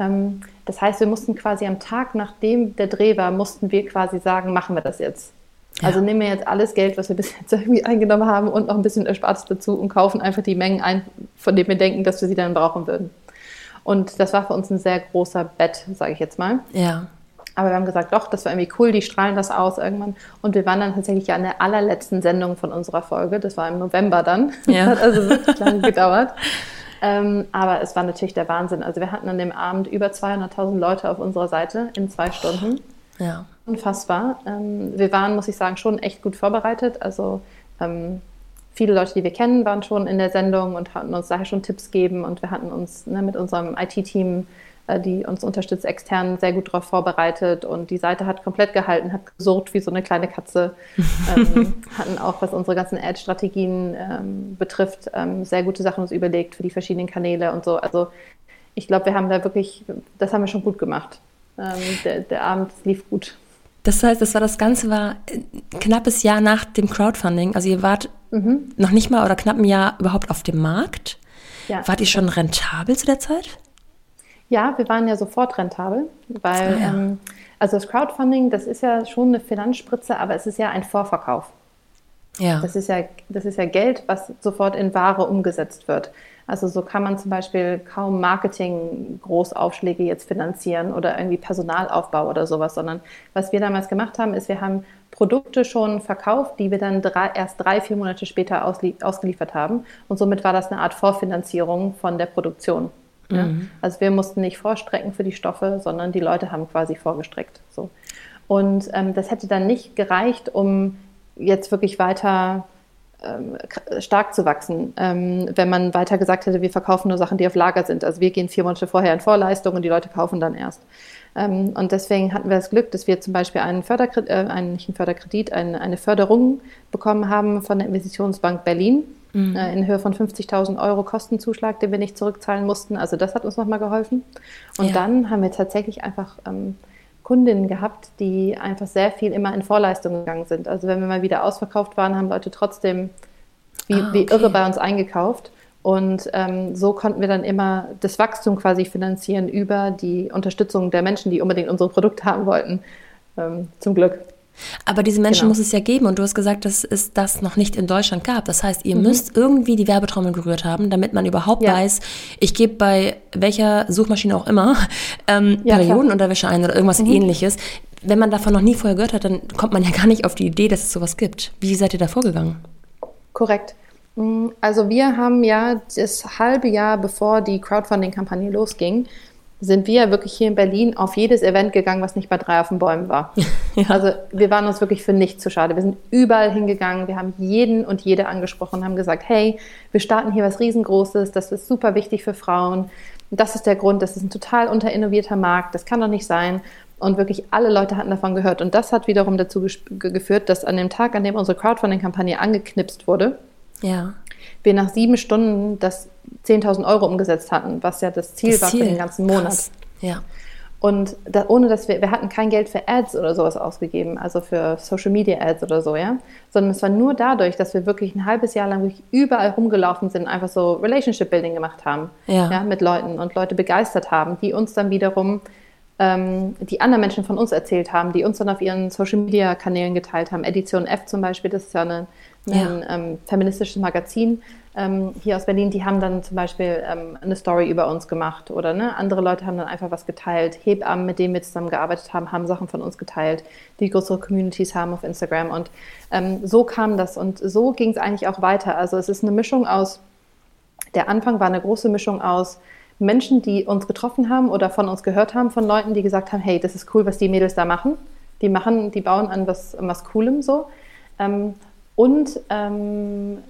Ähm, das heißt, wir mussten quasi am Tag, nachdem der Dreh war, mussten wir quasi sagen, machen wir das jetzt. Also nehmen wir jetzt alles Geld, was wir bis jetzt irgendwie eingenommen haben und noch ein bisschen Erspartes dazu und kaufen einfach die Mengen ein, von denen wir denken, dass wir sie dann brauchen würden. Und das war für uns ein sehr großer Bett, sage ich jetzt mal. Ja. Aber wir haben gesagt, doch, das war irgendwie cool, die strahlen das aus irgendwann. Und wir waren dann tatsächlich ja an der allerletzten Sendung von unserer Folge. Das war im November dann. Ja. Das hat also wirklich lange gedauert. Ähm, aber es war natürlich der Wahnsinn. Also wir hatten an dem Abend über 200.000 Leute auf unserer Seite in zwei Stunden. Ja. Unfassbar. Ähm, wir waren, muss ich sagen, schon echt gut vorbereitet. Also ähm, viele Leute, die wir kennen, waren schon in der Sendung und hatten uns daher schon Tipps gegeben. Und wir hatten uns ne, mit unserem IT-Team äh, die uns unterstützt, extern sehr gut darauf vorbereitet und die Seite hat komplett gehalten, hat gesurrt wie so eine kleine Katze. ähm, hatten auch, was unsere ganzen Ad-Strategien ähm, betrifft, ähm, sehr gute Sachen uns überlegt für die verschiedenen Kanäle und so. Also ich glaube, wir haben da wirklich, das haben wir schon gut gemacht. Ähm, der, der Abend lief gut. Das heißt, das war das Ganze war ein knappes Jahr nach dem Crowdfunding. Also ihr wart mhm. noch nicht mal oder knapp ein Jahr überhaupt auf dem Markt. Ja. Wart ihr schon rentabel zu der Zeit? Ja, wir waren ja sofort rentabel, weil ah, ja. ähm, also das Crowdfunding, das ist ja schon eine Finanzspritze, aber es ist ja ein Vorverkauf. Ja. Das ist ja, das ist ja Geld, was sofort in Ware umgesetzt wird. Also so kann man zum Beispiel kaum Marketing-Großaufschläge jetzt finanzieren oder irgendwie Personalaufbau oder sowas, sondern was wir damals gemacht haben, ist, wir haben Produkte schon verkauft, die wir dann drei, erst drei, vier Monate später ausgeliefert haben. Und somit war das eine Art Vorfinanzierung von der Produktion. Ja? Mhm. Also wir mussten nicht vorstrecken für die Stoffe, sondern die Leute haben quasi vorgestreckt. So. Und ähm, das hätte dann nicht gereicht, um jetzt wirklich weiter stark zu wachsen, ähm, wenn man weiter gesagt hätte, wir verkaufen nur Sachen, die auf Lager sind. Also wir gehen vier Monate vorher in Vorleistung und die Leute kaufen dann erst. Ähm, und deswegen hatten wir das Glück, dass wir zum Beispiel einen Förderkredit, äh, einen, nicht einen Förderkredit, eine, eine Förderung bekommen haben von der Investitionsbank Berlin mhm. äh, in Höhe von 50.000 Euro Kostenzuschlag, den wir nicht zurückzahlen mussten. Also das hat uns nochmal geholfen. Und ja. dann haben wir tatsächlich einfach ähm, Kundinnen gehabt, die einfach sehr viel immer in Vorleistung gegangen sind. Also wenn wir mal wieder ausverkauft waren, haben Leute trotzdem wie, ah, okay. wie irre bei uns eingekauft. Und ähm, so konnten wir dann immer das Wachstum quasi finanzieren über die Unterstützung der Menschen, die unbedingt unsere Produkte haben wollten. Ähm, zum Glück. Aber diese Menschen genau. muss es ja geben und du hast gesagt, dass es das noch nicht in Deutschland gab. Das heißt, ihr mhm. müsst irgendwie die Werbetrommel gerührt haben, damit man überhaupt ja. weiß, ich gebe bei welcher Suchmaschine auch immer ähm, ja, Periodenunterwäsche ein oder irgendwas mhm. ähnliches. Wenn man davon noch nie vorher gehört hat, dann kommt man ja gar nicht auf die Idee, dass es sowas gibt. Wie seid ihr da vorgegangen? Korrekt. Mm, also wir haben ja das halbe Jahr, bevor die Crowdfunding-Kampagne losging, sind wir wirklich hier in Berlin auf jedes Event gegangen, was nicht bei drei auf den Bäumen war. ja. Also wir waren uns wirklich für nichts zu schade. Wir sind überall hingegangen, wir haben jeden und jede angesprochen und haben gesagt, hey, wir starten hier was riesengroßes, das ist super wichtig für Frauen. das ist der Grund, das ist ein total unterinnovierter Markt, das kann doch nicht sein. Und wirklich alle Leute hatten davon gehört. Und das hat wiederum dazu geführt, dass an dem Tag, an dem unsere Crowdfunding-Kampagne angeknipst wurde, ja. Wir nach sieben Stunden das 10.000 Euro umgesetzt hatten, was ja das Ziel das war Ziel. für den ganzen Monat. Krass. Ja. Und da, ohne dass wir, wir hatten kein Geld für Ads oder sowas ausgegeben, also für Social Media Ads oder so, ja, sondern es war nur dadurch, dass wir wirklich ein halbes Jahr lang wirklich überall rumgelaufen sind, einfach so Relationship Building gemacht haben, ja. ja mit Leuten und Leute begeistert haben, die uns dann wiederum ähm, die anderen Menschen von uns erzählt haben, die uns dann auf ihren Social-Media-Kanälen geteilt haben. Edition F zum Beispiel, das ist ja eine, ein. Ähm, feministisches Magazin ähm, hier aus Berlin, die haben dann zum Beispiel ähm, eine Story über uns gemacht oder ne, andere Leute haben dann einfach was geteilt. Hebammen, mit denen wir zusammengearbeitet haben, haben Sachen von uns geteilt, die größere Communities haben auf Instagram und ähm, so kam das und so ging es eigentlich auch weiter. Also es ist eine Mischung aus, der Anfang war eine große Mischung aus Menschen, die uns getroffen haben oder von uns gehört haben, von Leuten, die gesagt haben, hey, das ist cool, was die Mädels da machen. Die machen, die bauen an was, was Coolem so. Ähm, und ähm,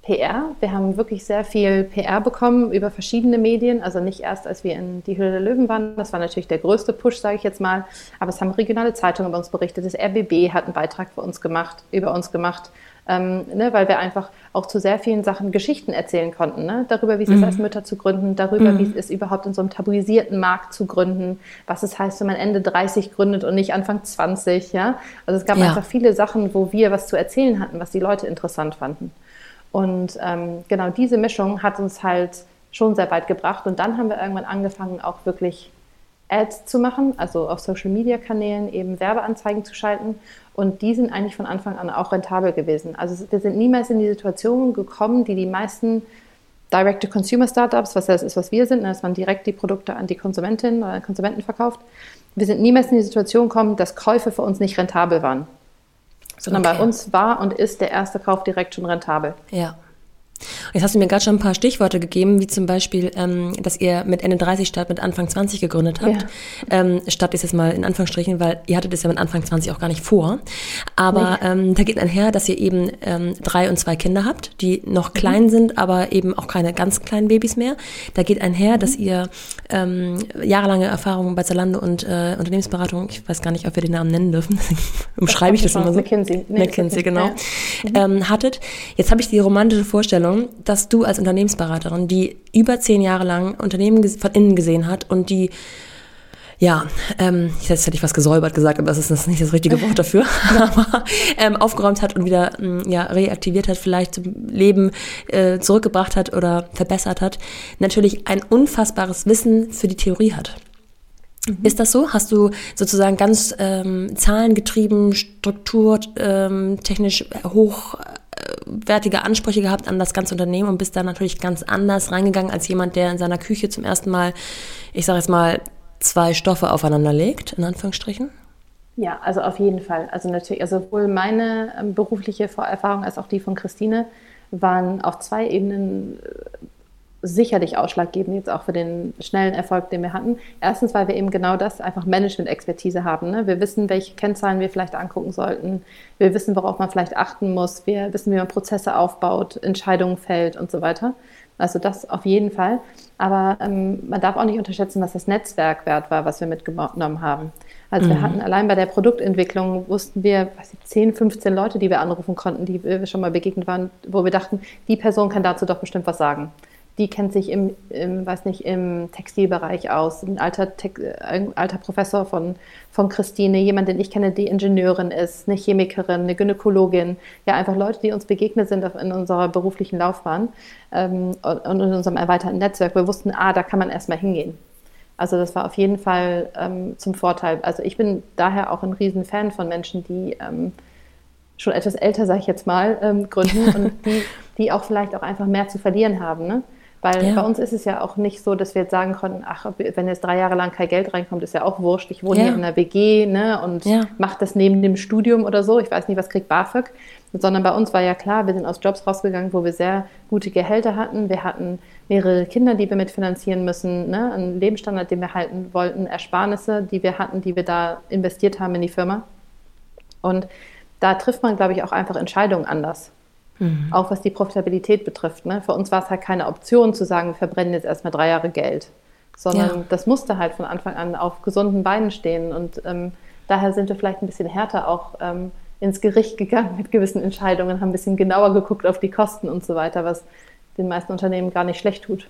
PR. Wir haben wirklich sehr viel PR bekommen über verschiedene Medien. Also nicht erst, als wir in die Höhle der Löwen waren. Das war natürlich der größte Push, sage ich jetzt mal. Aber es haben regionale Zeitungen über uns berichtet. Das RBB hat einen Beitrag für uns gemacht, über uns gemacht. Ähm, ne, weil wir einfach auch zu sehr vielen Sachen Geschichten erzählen konnten. Ne? Darüber, wie es mhm. ist, als Mütter zu gründen, darüber, mhm. wie es ist, überhaupt in so einem tabuisierten Markt zu gründen, was es heißt, wenn man Ende 30 gründet und nicht Anfang 20. Ja? Also es gab ja. einfach viele Sachen, wo wir was zu erzählen hatten, was die Leute interessant fanden. Und ähm, genau diese Mischung hat uns halt schon sehr weit gebracht. Und dann haben wir irgendwann angefangen, auch wirklich Ads zu machen, also auf Social-Media-Kanälen eben Werbeanzeigen zu schalten. Und die sind eigentlich von Anfang an auch rentabel gewesen. Also wir sind niemals in die Situation gekommen, die die meisten Direct-to-Consumer-Startups, was das ist, was wir sind, ne, dass man direkt die Produkte an die Konsumentin oder Konsumenten verkauft. Wir sind niemals in die Situation gekommen, dass Käufe für uns nicht rentabel waren sondern okay. bei uns war und ist der erste Kauf direkt schon rentabel. Ja. Jetzt hast du mir gerade schon ein paar Stichworte gegeben, wie zum Beispiel, ähm, dass ihr mit Ende 30 statt mit Anfang 20 gegründet habt. Ja. Ähm, statt ist jetzt mal in Anführungsstrichen, weil ihr hattet es ja mit Anfang 20 auch gar nicht vor. Aber nee. ähm, da geht einher, dass ihr eben ähm, drei und zwei Kinder habt, die noch mhm. klein sind, aber eben auch keine ganz kleinen Babys mehr. Da geht einher, mhm. dass ihr ähm, jahrelange Erfahrung bei Zalando und äh, Unternehmensberatung, ich weiß gar nicht, ob wir den Namen nennen dürfen, umschreibe ich das immer so. McKinsey. Nee, McKinsey, genau. Ja. Mhm. Ähm, hattet. Jetzt habe ich die romantische Vorstellung, Vorstellung, dass du als Unternehmensberaterin, die über zehn Jahre lang Unternehmen von innen gesehen hat und die ja, ähm, jetzt hätte ich was gesäubert gesagt, aber das ist nicht das richtige Wort dafür, aber ähm, aufgeräumt hat und wieder mh, mm, ja, reaktiviert hat, vielleicht zum Leben äh, zurückgebracht hat oder verbessert hat, natürlich ein unfassbares Wissen für die Theorie hat. Mhm. Ist das so? Hast du sozusagen ganz ähm, zahlengetrieben, strukturtechnisch ähm, hoch wertige Ansprüche gehabt an das ganze Unternehmen und bist da natürlich ganz anders reingegangen als jemand, der in seiner Küche zum ersten Mal, ich sage jetzt mal, zwei Stoffe aufeinander legt, in Anführungsstrichen? Ja, also auf jeden Fall. Also natürlich, also sowohl meine ähm, berufliche Vorerfahrung als auch die von Christine waren auf zwei Ebenen äh, sicherlich ausschlaggebend jetzt auch für den schnellen Erfolg, den wir hatten. Erstens, weil wir eben genau das einfach Management-Expertise haben. Ne? Wir wissen, welche Kennzahlen wir vielleicht angucken sollten. Wir wissen, worauf man vielleicht achten muss. Wir wissen, wie man Prozesse aufbaut, Entscheidungen fällt und so weiter. Also das auf jeden Fall. Aber ähm, man darf auch nicht unterschätzen, was das Netzwerk wert war, was wir mitgenommen haben. Also mhm. wir hatten allein bei der Produktentwicklung, wussten wir, was 10, 15 Leute, die wir anrufen konnten, die wir schon mal begegnet waren, wo wir dachten, die Person kann dazu doch bestimmt was sagen die kennt sich im, im, weiß nicht, im Textilbereich aus. Ein alter, ein alter Professor von, von Christine, jemand, den ich kenne, die Ingenieurin ist, eine Chemikerin, eine Gynäkologin. Ja, einfach Leute, die uns begegnet sind in unserer beruflichen Laufbahn ähm, und in unserem erweiterten Netzwerk. Wir wussten, ah, da kann man erstmal hingehen. Also das war auf jeden Fall ähm, zum Vorteil. Also ich bin daher auch ein Riesenfan von Menschen, die ähm, schon etwas älter, sage ich jetzt mal, ähm, gründen und die, die auch vielleicht auch einfach mehr zu verlieren haben. Ne? Weil ja. bei uns ist es ja auch nicht so, dass wir jetzt sagen konnten, ach, wenn jetzt drei Jahre lang kein Geld reinkommt, ist ja auch wurscht. Ich wohne ja. hier in einer WG ne, und ja. mache das neben dem Studium oder so. Ich weiß nicht, was kriegt BAföG. Sondern bei uns war ja klar, wir sind aus Jobs rausgegangen, wo wir sehr gute Gehälter hatten. Wir hatten mehrere Kinder, die wir mitfinanzieren müssen, ne, einen Lebensstandard, den wir halten wollten, Ersparnisse, die wir hatten, die wir da investiert haben in die Firma. Und da trifft man, glaube ich, auch einfach Entscheidungen anders. Mhm. Auch was die Profitabilität betrifft. Ne? Für uns war es halt keine Option zu sagen, wir verbrennen jetzt erstmal drei Jahre Geld, sondern ja. das musste halt von Anfang an auf gesunden Beinen stehen. Und ähm, daher sind wir vielleicht ein bisschen härter auch ähm, ins Gericht gegangen mit gewissen Entscheidungen, haben ein bisschen genauer geguckt auf die Kosten und so weiter, was den meisten Unternehmen gar nicht schlecht tut.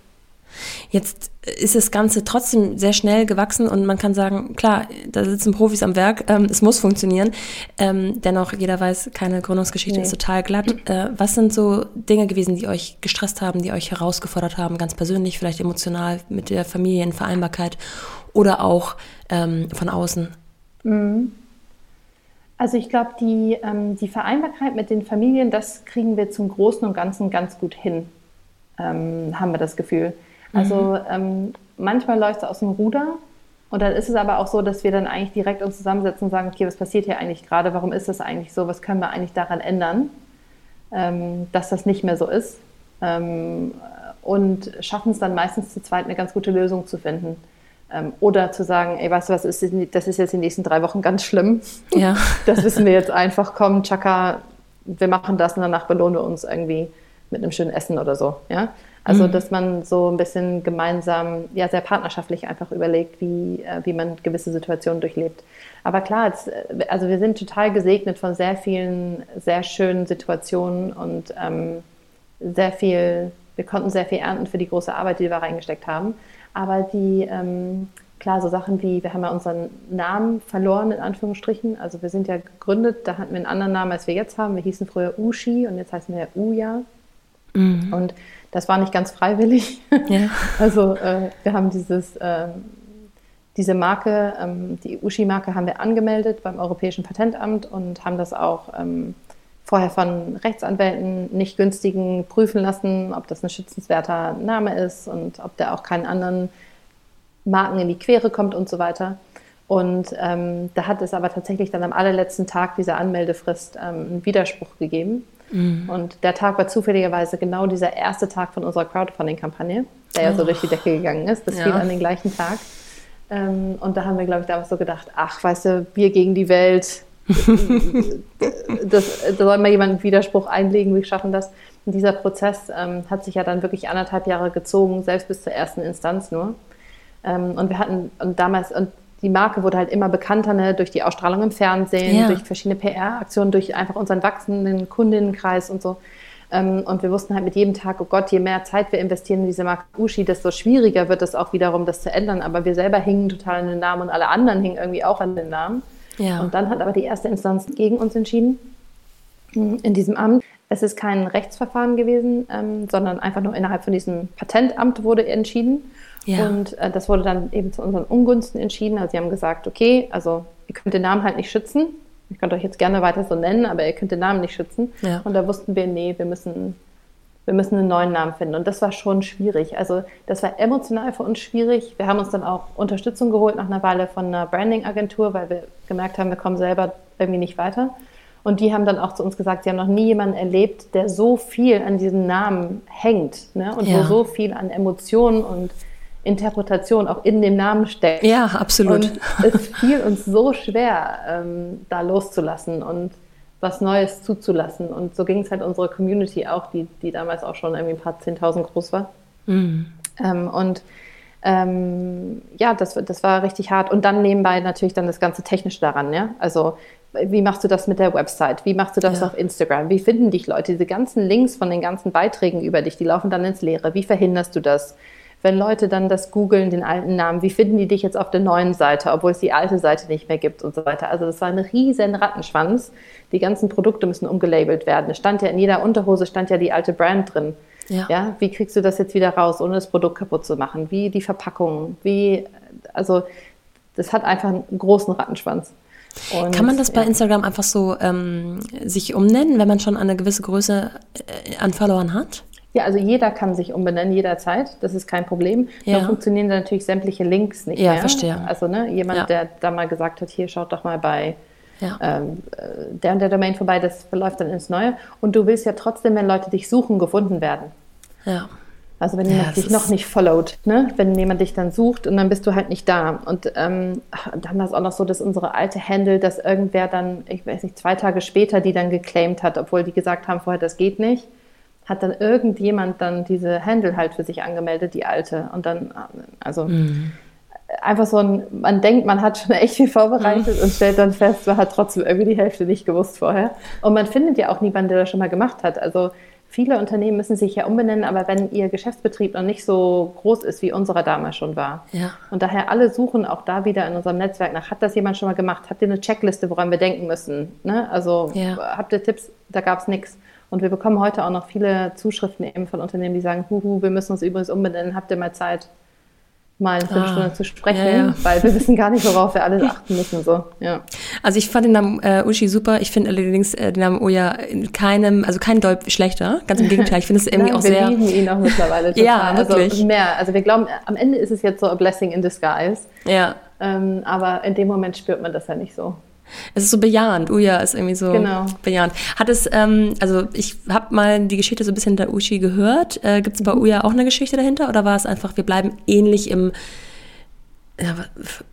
Jetzt ist das Ganze trotzdem sehr schnell gewachsen und man kann sagen, klar, da sitzen Profis am Werk, ähm, es muss funktionieren. Ähm, dennoch, jeder weiß, keine Gründungsgeschichte nee. ist total glatt. Äh, was sind so Dinge gewesen, die euch gestresst haben, die euch herausgefordert haben, ganz persönlich, vielleicht emotional mit der Familienvereinbarkeit oder auch ähm, von außen? Mhm. Also ich glaube, die, ähm, die Vereinbarkeit mit den Familien, das kriegen wir zum Großen und Ganzen ganz gut hin, ähm, haben wir das Gefühl. Also mhm. ähm, manchmal läuft es aus dem Ruder und dann ist es aber auch so, dass wir dann eigentlich direkt uns zusammensetzen und sagen, okay, was passiert hier eigentlich gerade? Warum ist das eigentlich so? Was können wir eigentlich daran ändern, ähm, dass das nicht mehr so ist? Ähm, und schaffen es dann meistens zu zweit eine ganz gute Lösung zu finden. Ähm, oder zu sagen, ey, weißt du was, ist, das ist jetzt die nächsten drei Wochen ganz schlimm. Ja. Das wissen wir jetzt einfach, komm, Chaka, wir machen das und danach belohnen wir uns irgendwie mit einem schönen Essen oder so. Ja? Also, mhm. dass man so ein bisschen gemeinsam, ja, sehr partnerschaftlich einfach überlegt, wie, äh, wie man gewisse Situationen durchlebt. Aber klar, es, äh, also wir sind total gesegnet von sehr vielen, sehr schönen Situationen und ähm, sehr viel, wir konnten sehr viel ernten für die große Arbeit, die wir reingesteckt haben. Aber die, ähm, klar, so Sachen wie, wir haben ja unseren Namen verloren, in Anführungsstrichen. Also wir sind ja gegründet, da hatten wir einen anderen Namen, als wir jetzt haben. Wir hießen früher Ushi und jetzt heißen wir ja Uja. Mhm. Und das war nicht ganz freiwillig. Ja. Also äh, wir haben dieses, äh, diese Marke, ähm, die Ushi-Marke haben wir angemeldet beim Europäischen Patentamt und haben das auch ähm, vorher von Rechtsanwälten nicht günstigen prüfen lassen, ob das ein schützenswerter Name ist und ob der auch keinen anderen Marken in die Quere kommt und so weiter. Und ähm, da hat es aber tatsächlich dann am allerletzten Tag dieser Anmeldefrist ähm, einen Widerspruch gegeben. Mhm. Und der Tag war zufälligerweise genau dieser erste Tag von unserer Crowdfunding-Kampagne, der ja so durch die Decke gegangen ist. Das ja. fiel an den gleichen Tag. Ähm, und da haben wir, glaube ich, damals so gedacht, ach, weißt du, wir gegen die Welt, das, da soll mal jemand einen Widerspruch einlegen, wir schaffen das. Und dieser Prozess ähm, hat sich ja dann wirklich anderthalb Jahre gezogen, selbst bis zur ersten Instanz nur. Ähm, und wir hatten, und damals, und die Marke wurde halt immer bekannter ne, durch die Ausstrahlung im Fernsehen, ja. durch verschiedene PR-Aktionen, durch einfach unseren wachsenden Kundinnenkreis und so. Ähm, und wir wussten halt mit jedem Tag, oh Gott, je mehr Zeit wir investieren in diese Marke Ushi, desto schwieriger wird es auch wiederum, das zu ändern. Aber wir selber hingen total an den Namen und alle anderen hingen irgendwie auch an den Namen. Ja. Und dann hat aber die erste Instanz gegen uns entschieden hm, in diesem Amt. Es ist kein Rechtsverfahren gewesen, ähm, sondern einfach nur innerhalb von diesem Patentamt wurde entschieden. Ja. Und äh, das wurde dann eben zu unseren Ungunsten entschieden. Also sie haben gesagt, okay, also ihr könnt den Namen halt nicht schützen. Ihr könnt euch jetzt gerne weiter so nennen, aber ihr könnt den Namen nicht schützen. Ja. Und da wussten wir, nee, wir müssen wir müssen einen neuen Namen finden. Und das war schon schwierig. Also das war emotional für uns schwierig. Wir haben uns dann auch Unterstützung geholt nach einer Weile von einer Branding-Agentur, weil wir gemerkt haben, wir kommen selber irgendwie nicht weiter. Und die haben dann auch zu uns gesagt, sie haben noch nie jemanden erlebt, der so viel an diesem Namen hängt ne? und ja. wo so viel an Emotionen und Interpretation auch in dem Namen steckt. Ja, absolut. Und es fiel uns so schwer, ähm, da loszulassen und was Neues zuzulassen. Und so ging es halt unserer Community auch, die, die damals auch schon irgendwie ein paar Zehntausend groß war. Mhm. Ähm, und ähm, ja, das, das war richtig hart. Und dann nebenbei natürlich dann das ganze Technische daran, ja. Also wie machst du das mit der Website? Wie machst du das ja. auf Instagram? Wie finden dich Leute? Diese ganzen Links von den ganzen Beiträgen über dich, die laufen dann ins Leere. Wie verhinderst du das? Wenn Leute dann das googeln, den alten Namen, wie finden die dich jetzt auf der neuen Seite, obwohl es die alte Seite nicht mehr gibt und so weiter. Also das war ein riesen Rattenschwanz. Die ganzen Produkte müssen umgelabelt werden. Es stand ja in jeder Unterhose stand ja die alte Brand drin. Ja. ja. Wie kriegst du das jetzt wieder raus, ohne das Produkt kaputt zu machen? Wie die Verpackung? Wie, also das hat einfach einen großen Rattenschwanz. Und, Kann man das bei ja. Instagram einfach so ähm, sich umnennen, wenn man schon eine gewisse Größe äh, an Followern hat? Ja, also jeder kann sich umbenennen jederzeit. Das ist kein Problem. Ja. Nur funktionieren dann natürlich sämtliche Links nicht ja, mehr. verstehe. Also ne, jemand, ja. der da mal gesagt hat, hier schaut doch mal bei ja. ähm, äh, der und der Domain vorbei, das verläuft dann ins Neue. Und du willst ja trotzdem, wenn Leute dich suchen, gefunden werden. Ja. Also wenn jemand dich noch nicht followt, ne? wenn jemand dich dann sucht und dann bist du halt nicht da. Und ähm, dann war es auch noch so, dass unsere alte Handle, dass irgendwer dann, ich weiß nicht, zwei Tage später die dann geclaimed hat, obwohl die gesagt haben vorher, das geht nicht hat dann irgendjemand dann diese Handle halt für sich angemeldet, die alte. Und dann, also mhm. einfach so ein, man denkt, man hat schon echt viel vorbereitet mhm. und stellt dann fest, man hat trotzdem irgendwie die Hälfte nicht gewusst vorher. Und man findet ja auch niemanden, der das schon mal gemacht hat. Also viele Unternehmen müssen sich ja umbenennen, aber wenn ihr Geschäftsbetrieb noch nicht so groß ist, wie unserer damals schon war. Ja. Und daher alle suchen auch da wieder in unserem Netzwerk nach, hat das jemand schon mal gemacht? Habt ihr eine Checkliste, woran wir denken müssen? Ne? Also Ja. habt ihr Tipps? Da gab es nichts. Und wir bekommen heute auch noch viele Zuschriften eben von Unternehmen, die sagen, huhu, wir müssen uns übrigens umbenennen, habt ihr mal Zeit, mal eine Viertelstunde Ah. zu sprechen, Ja, ja. weil wir wissen gar nicht, worauf wir alle achten müssen. So. Ja. Also ich fand den Namen äh, Uschi super. Ich finde allerdings äh, den Namen Oya in keinem, also kein Deut schlechter. Ganz im Gegenteil. Ich finde es irgendwie Nein, auch wir sehr. lieben ihn auch mittlerweile total. Ja, wirklich. Also mehr. Also wir glauben, am Ende ist es jetzt so a blessing in disguise. Ja. Ähm, aber in dem Moment spürt man das ja nicht so. Es ist so bejahend. Uya ist irgendwie so Genau. bejahend. Hat es, ähm, also ich habe mal die Geschichte so ein bisschen der Uschi gehört. Äh, Gibt es bei Uya auch eine Geschichte dahinter oder war es einfach, wir bleiben ähnlich im, ja,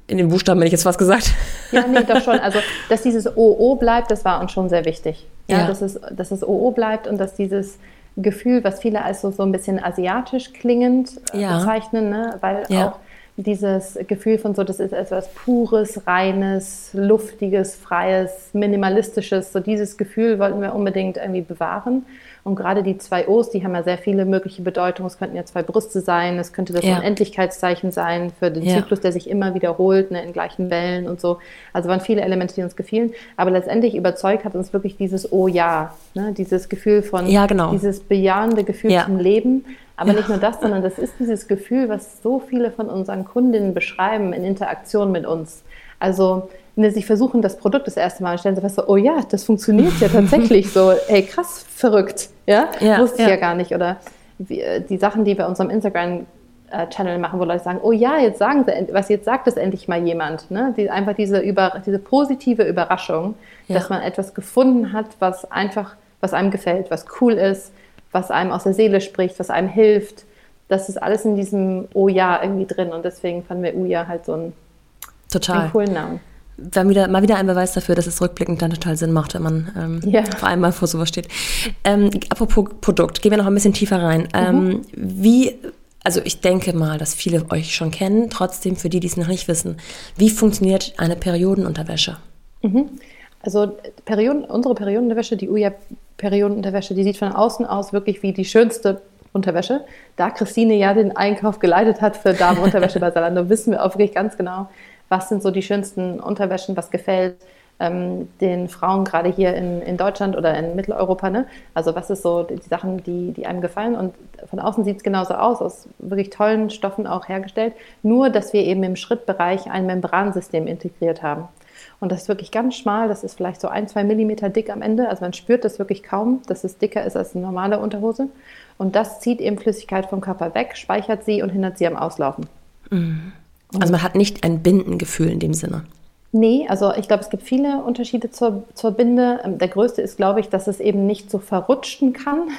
in den Buchstaben, hätte ich jetzt was gesagt. Ja, nee, doch schon. Also, dass dieses OO bleibt, das war uns schon sehr wichtig. Ja, Ja. Dass, es, dass es OO bleibt und dass dieses Gefühl, was viele als so, so ein bisschen asiatisch klingend äh, Ja. bezeichnen, ne? weil Ja. auch dieses Gefühl von so, das ist etwas Pures, Reines, Luftiges, Freies, Minimalistisches, so dieses Gefühl wollten wir unbedingt irgendwie bewahren. Und gerade die zwei O's, die haben ja sehr viele mögliche Bedeutungen. Es könnten ja zwei Brüste sein, es könnte das Ja. Unendlichkeitszeichen sein für den Ja. Zyklus, der sich immer wiederholt, ne, in gleichen Wellen und so. Also waren viele Elemente, die uns gefielen. Aber letztendlich überzeugt hat uns wirklich dieses Oh ja, ne, dieses Gefühl von, Ja, genau. dieses bejahende Gefühl Ja. zum Leben. Aber nicht nur das, sondern das ist dieses Gefühl, was so viele von unseren Kundinnen beschreiben in Interaktion mit uns. Also, wenn sie versuchen, das Produkt das erste Mal und stellen sie fest, so, oh ja, das funktioniert ja tatsächlich so. Ey, krass, verrückt. Ja, Ja, wusste ich ja. gar nicht. Oder äh, die Sachen, die wir unserem Instagram äh, Channel machen, wo Leute sagen, oh ja, jetzt sagen sie, was jetzt sagt es endlich mal jemand. Ne? Die, einfach diese, über, diese positive Überraschung, Ja. dass man etwas gefunden hat, was einfach, was einem gefällt, was cool ist, was einem aus der Seele spricht, was einem hilft. Das ist alles in diesem Oh ja irgendwie drin und deswegen fanden wir Uja halt so einen, Total. einen coolen Namen. War wieder, mal wieder ein Beweis dafür, dass es rückblickend dann total Sinn macht, wenn man ähm, Ja. vor allem mal vor sowas steht. Ähm, apropos Produkt, gehen wir noch ein bisschen tiefer rein. Ähm, Mhm. wie, also ich denke mal, dass viele euch schon kennen, trotzdem für die, die es noch nicht wissen, wie funktioniert eine Periodenunterwäsche? Also Perioden, unsere Periodenunterwäsche, die Uja Periodenunterwäsche, die sieht von außen aus wirklich wie die schönste Unterwäsche. Da Christine ja den Einkauf geleitet hat für Damenunterwäsche bei Zalando, wissen wir auch wirklich ganz genau, was sind so die schönsten Unterwäschen, was gefällt ähm, den Frauen gerade hier in, in Deutschland oder in Mitteleuropa. Ne? Also was ist so die, die Sachen, die, die einem gefallen. Und von außen sieht es genauso aus, aus wirklich tollen Stoffen auch hergestellt. Nur, dass wir eben im Schrittbereich ein Membransystem integriert haben. Und das ist wirklich ganz schmal, das ist vielleicht so ein, zwei Millimeter dick am Ende. Also man spürt das wirklich kaum, dass es dicker ist als eine normale Unterhose. Und das zieht eben Flüssigkeit vom Körper weg, speichert sie und hindert sie am Auslaufen. Also man hat nicht ein Bindengefühl in dem Sinne. Nee, also ich glaube, es gibt viele Unterschiede zur, zur Binde. Ähm, Der größte ist, glaube ich, dass es eben nicht so verrutschen kann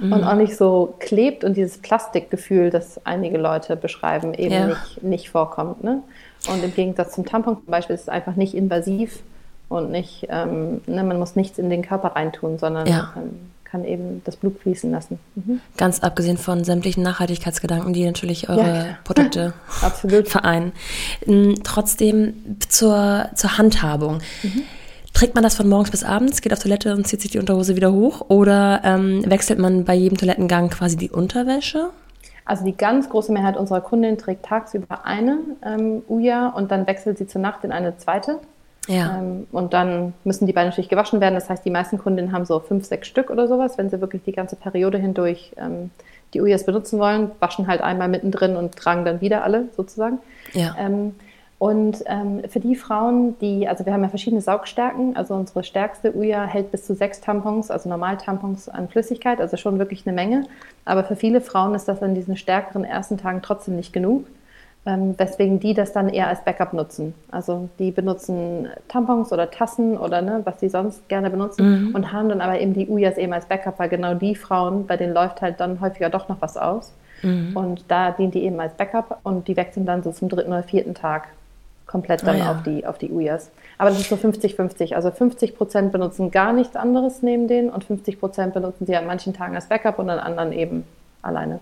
und auch nicht so klebt und dieses Plastikgefühl, das einige Leute beschreiben, eben Ja. nicht, nicht vorkommt. Ne? Und im Gegensatz zum Tampon zum Beispiel ist es einfach nicht invasiv und nicht, ähm, ne, man muss nichts in den Körper reintun, sondern Ja. ähm, kann eben das Blut fließen lassen. Mhm. Ganz abgesehen von sämtlichen Nachhaltigkeitsgedanken, die natürlich eure Ja. Produkte vereinen. Ähm, Trotzdem zur, zur Handhabung. Mhm. Trägt man das von morgens bis abends, geht auf Toilette und zieht sich die Unterhose wieder hoch? Oder ähm, wechselt man bei jedem Toilettengang quasi die Unterwäsche? Also die ganz große Mehrheit unserer Kundinnen trägt tagsüber eine ähm, Uja und dann wechselt sie zur Nacht in eine zweite. Ja. Ähm, und dann müssen die beide natürlich gewaschen werden. Das heißt, die meisten Kundinnen haben so fünf, sechs Stück oder sowas, wenn sie wirklich die ganze Periode hindurch ähm, die Ujas benutzen wollen, waschen halt einmal mittendrin und tragen dann wieder alle sozusagen. Ja. Ähm, und ähm, für die Frauen, die, also wir haben ja verschiedene Saugstärken, also unsere stärkste Uja hält bis zu sechs Tampons, also Normaltampons an Flüssigkeit, also schon wirklich eine Menge. Aber für viele Frauen ist das an diesen stärkeren ersten Tagen trotzdem nicht genug, ähm, weswegen die das dann eher als Backup nutzen. Also die benutzen Tampons oder Tassen oder ne, was sie sonst gerne benutzen und haben dann aber eben die Ujas eben als Backup, weil genau die Frauen, bei denen läuft halt dann häufiger doch noch was aus. Und da dient die eben als Backup und die wechseln dann so zum dritten oder vierten Tag komplett dann Ah, ja. auf, die, auf die Ujas. Aber das ist so 50-50. Also 50 Prozent benutzen gar nichts anderes neben denen und 50 Prozent benutzen sie an manchen Tagen als Backup und an anderen eben alleine.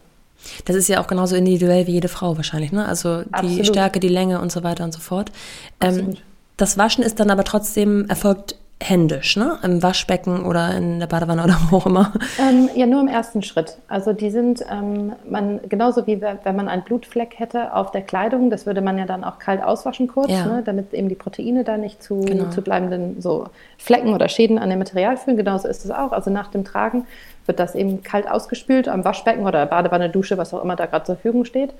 Das ist ja auch genauso individuell wie jede Frau wahrscheinlich, ne? Also die Absolut. Stärke, die Länge und so weiter und so fort. Ähm, das Waschen ist dann aber trotzdem erfolgt händisch, ne? Im Waschbecken oder in der Badewanne oder wo auch immer. Ähm, ja, nur im ersten Schritt. Also die sind, ähm, man, genauso wie wenn man einen Blutfleck hätte auf der Kleidung, das würde man ja dann auch kalt auswaschen kurz, ja. ne? damit eben die Proteine da nicht zu, genau. zu bleibenden so Flecken oder Schäden an dem Material führen. Genauso ist es auch. Also nach dem Tragen wird das eben kalt ausgespült am Waschbecken oder Badewanne, Dusche, was auch immer da gerade zur Verfügung steht.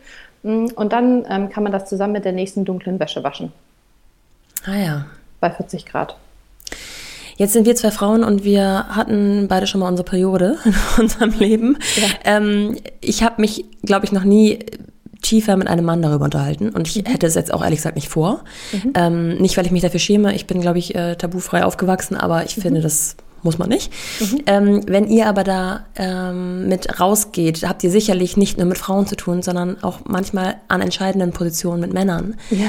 Mm, und dann ähm, kann man das zusammen mit der nächsten dunklen Wäsche waschen. Ah ja. Bei 40 Grad. Jetzt sind wir zwei Frauen und wir hatten beide schon mal unsere Periode in unserem Leben. Ja. Ähm, ich habe mich, glaube ich, noch nie tiefer mit einem Mann darüber unterhalten und ich mhm. hätte es jetzt auch ehrlich gesagt nicht vor. Mhm. Ähm, nicht, weil ich mich dafür schäme. Ich bin, glaube ich, äh, tabufrei aufgewachsen, aber ich mhm. finde, das muss man nicht. Mhm. Ähm, wenn ihr aber da ähm, mit rausgeht, habt ihr sicherlich nicht nur mit Frauen zu tun, sondern auch manchmal an entscheidenden Positionen mit Männern. Ja.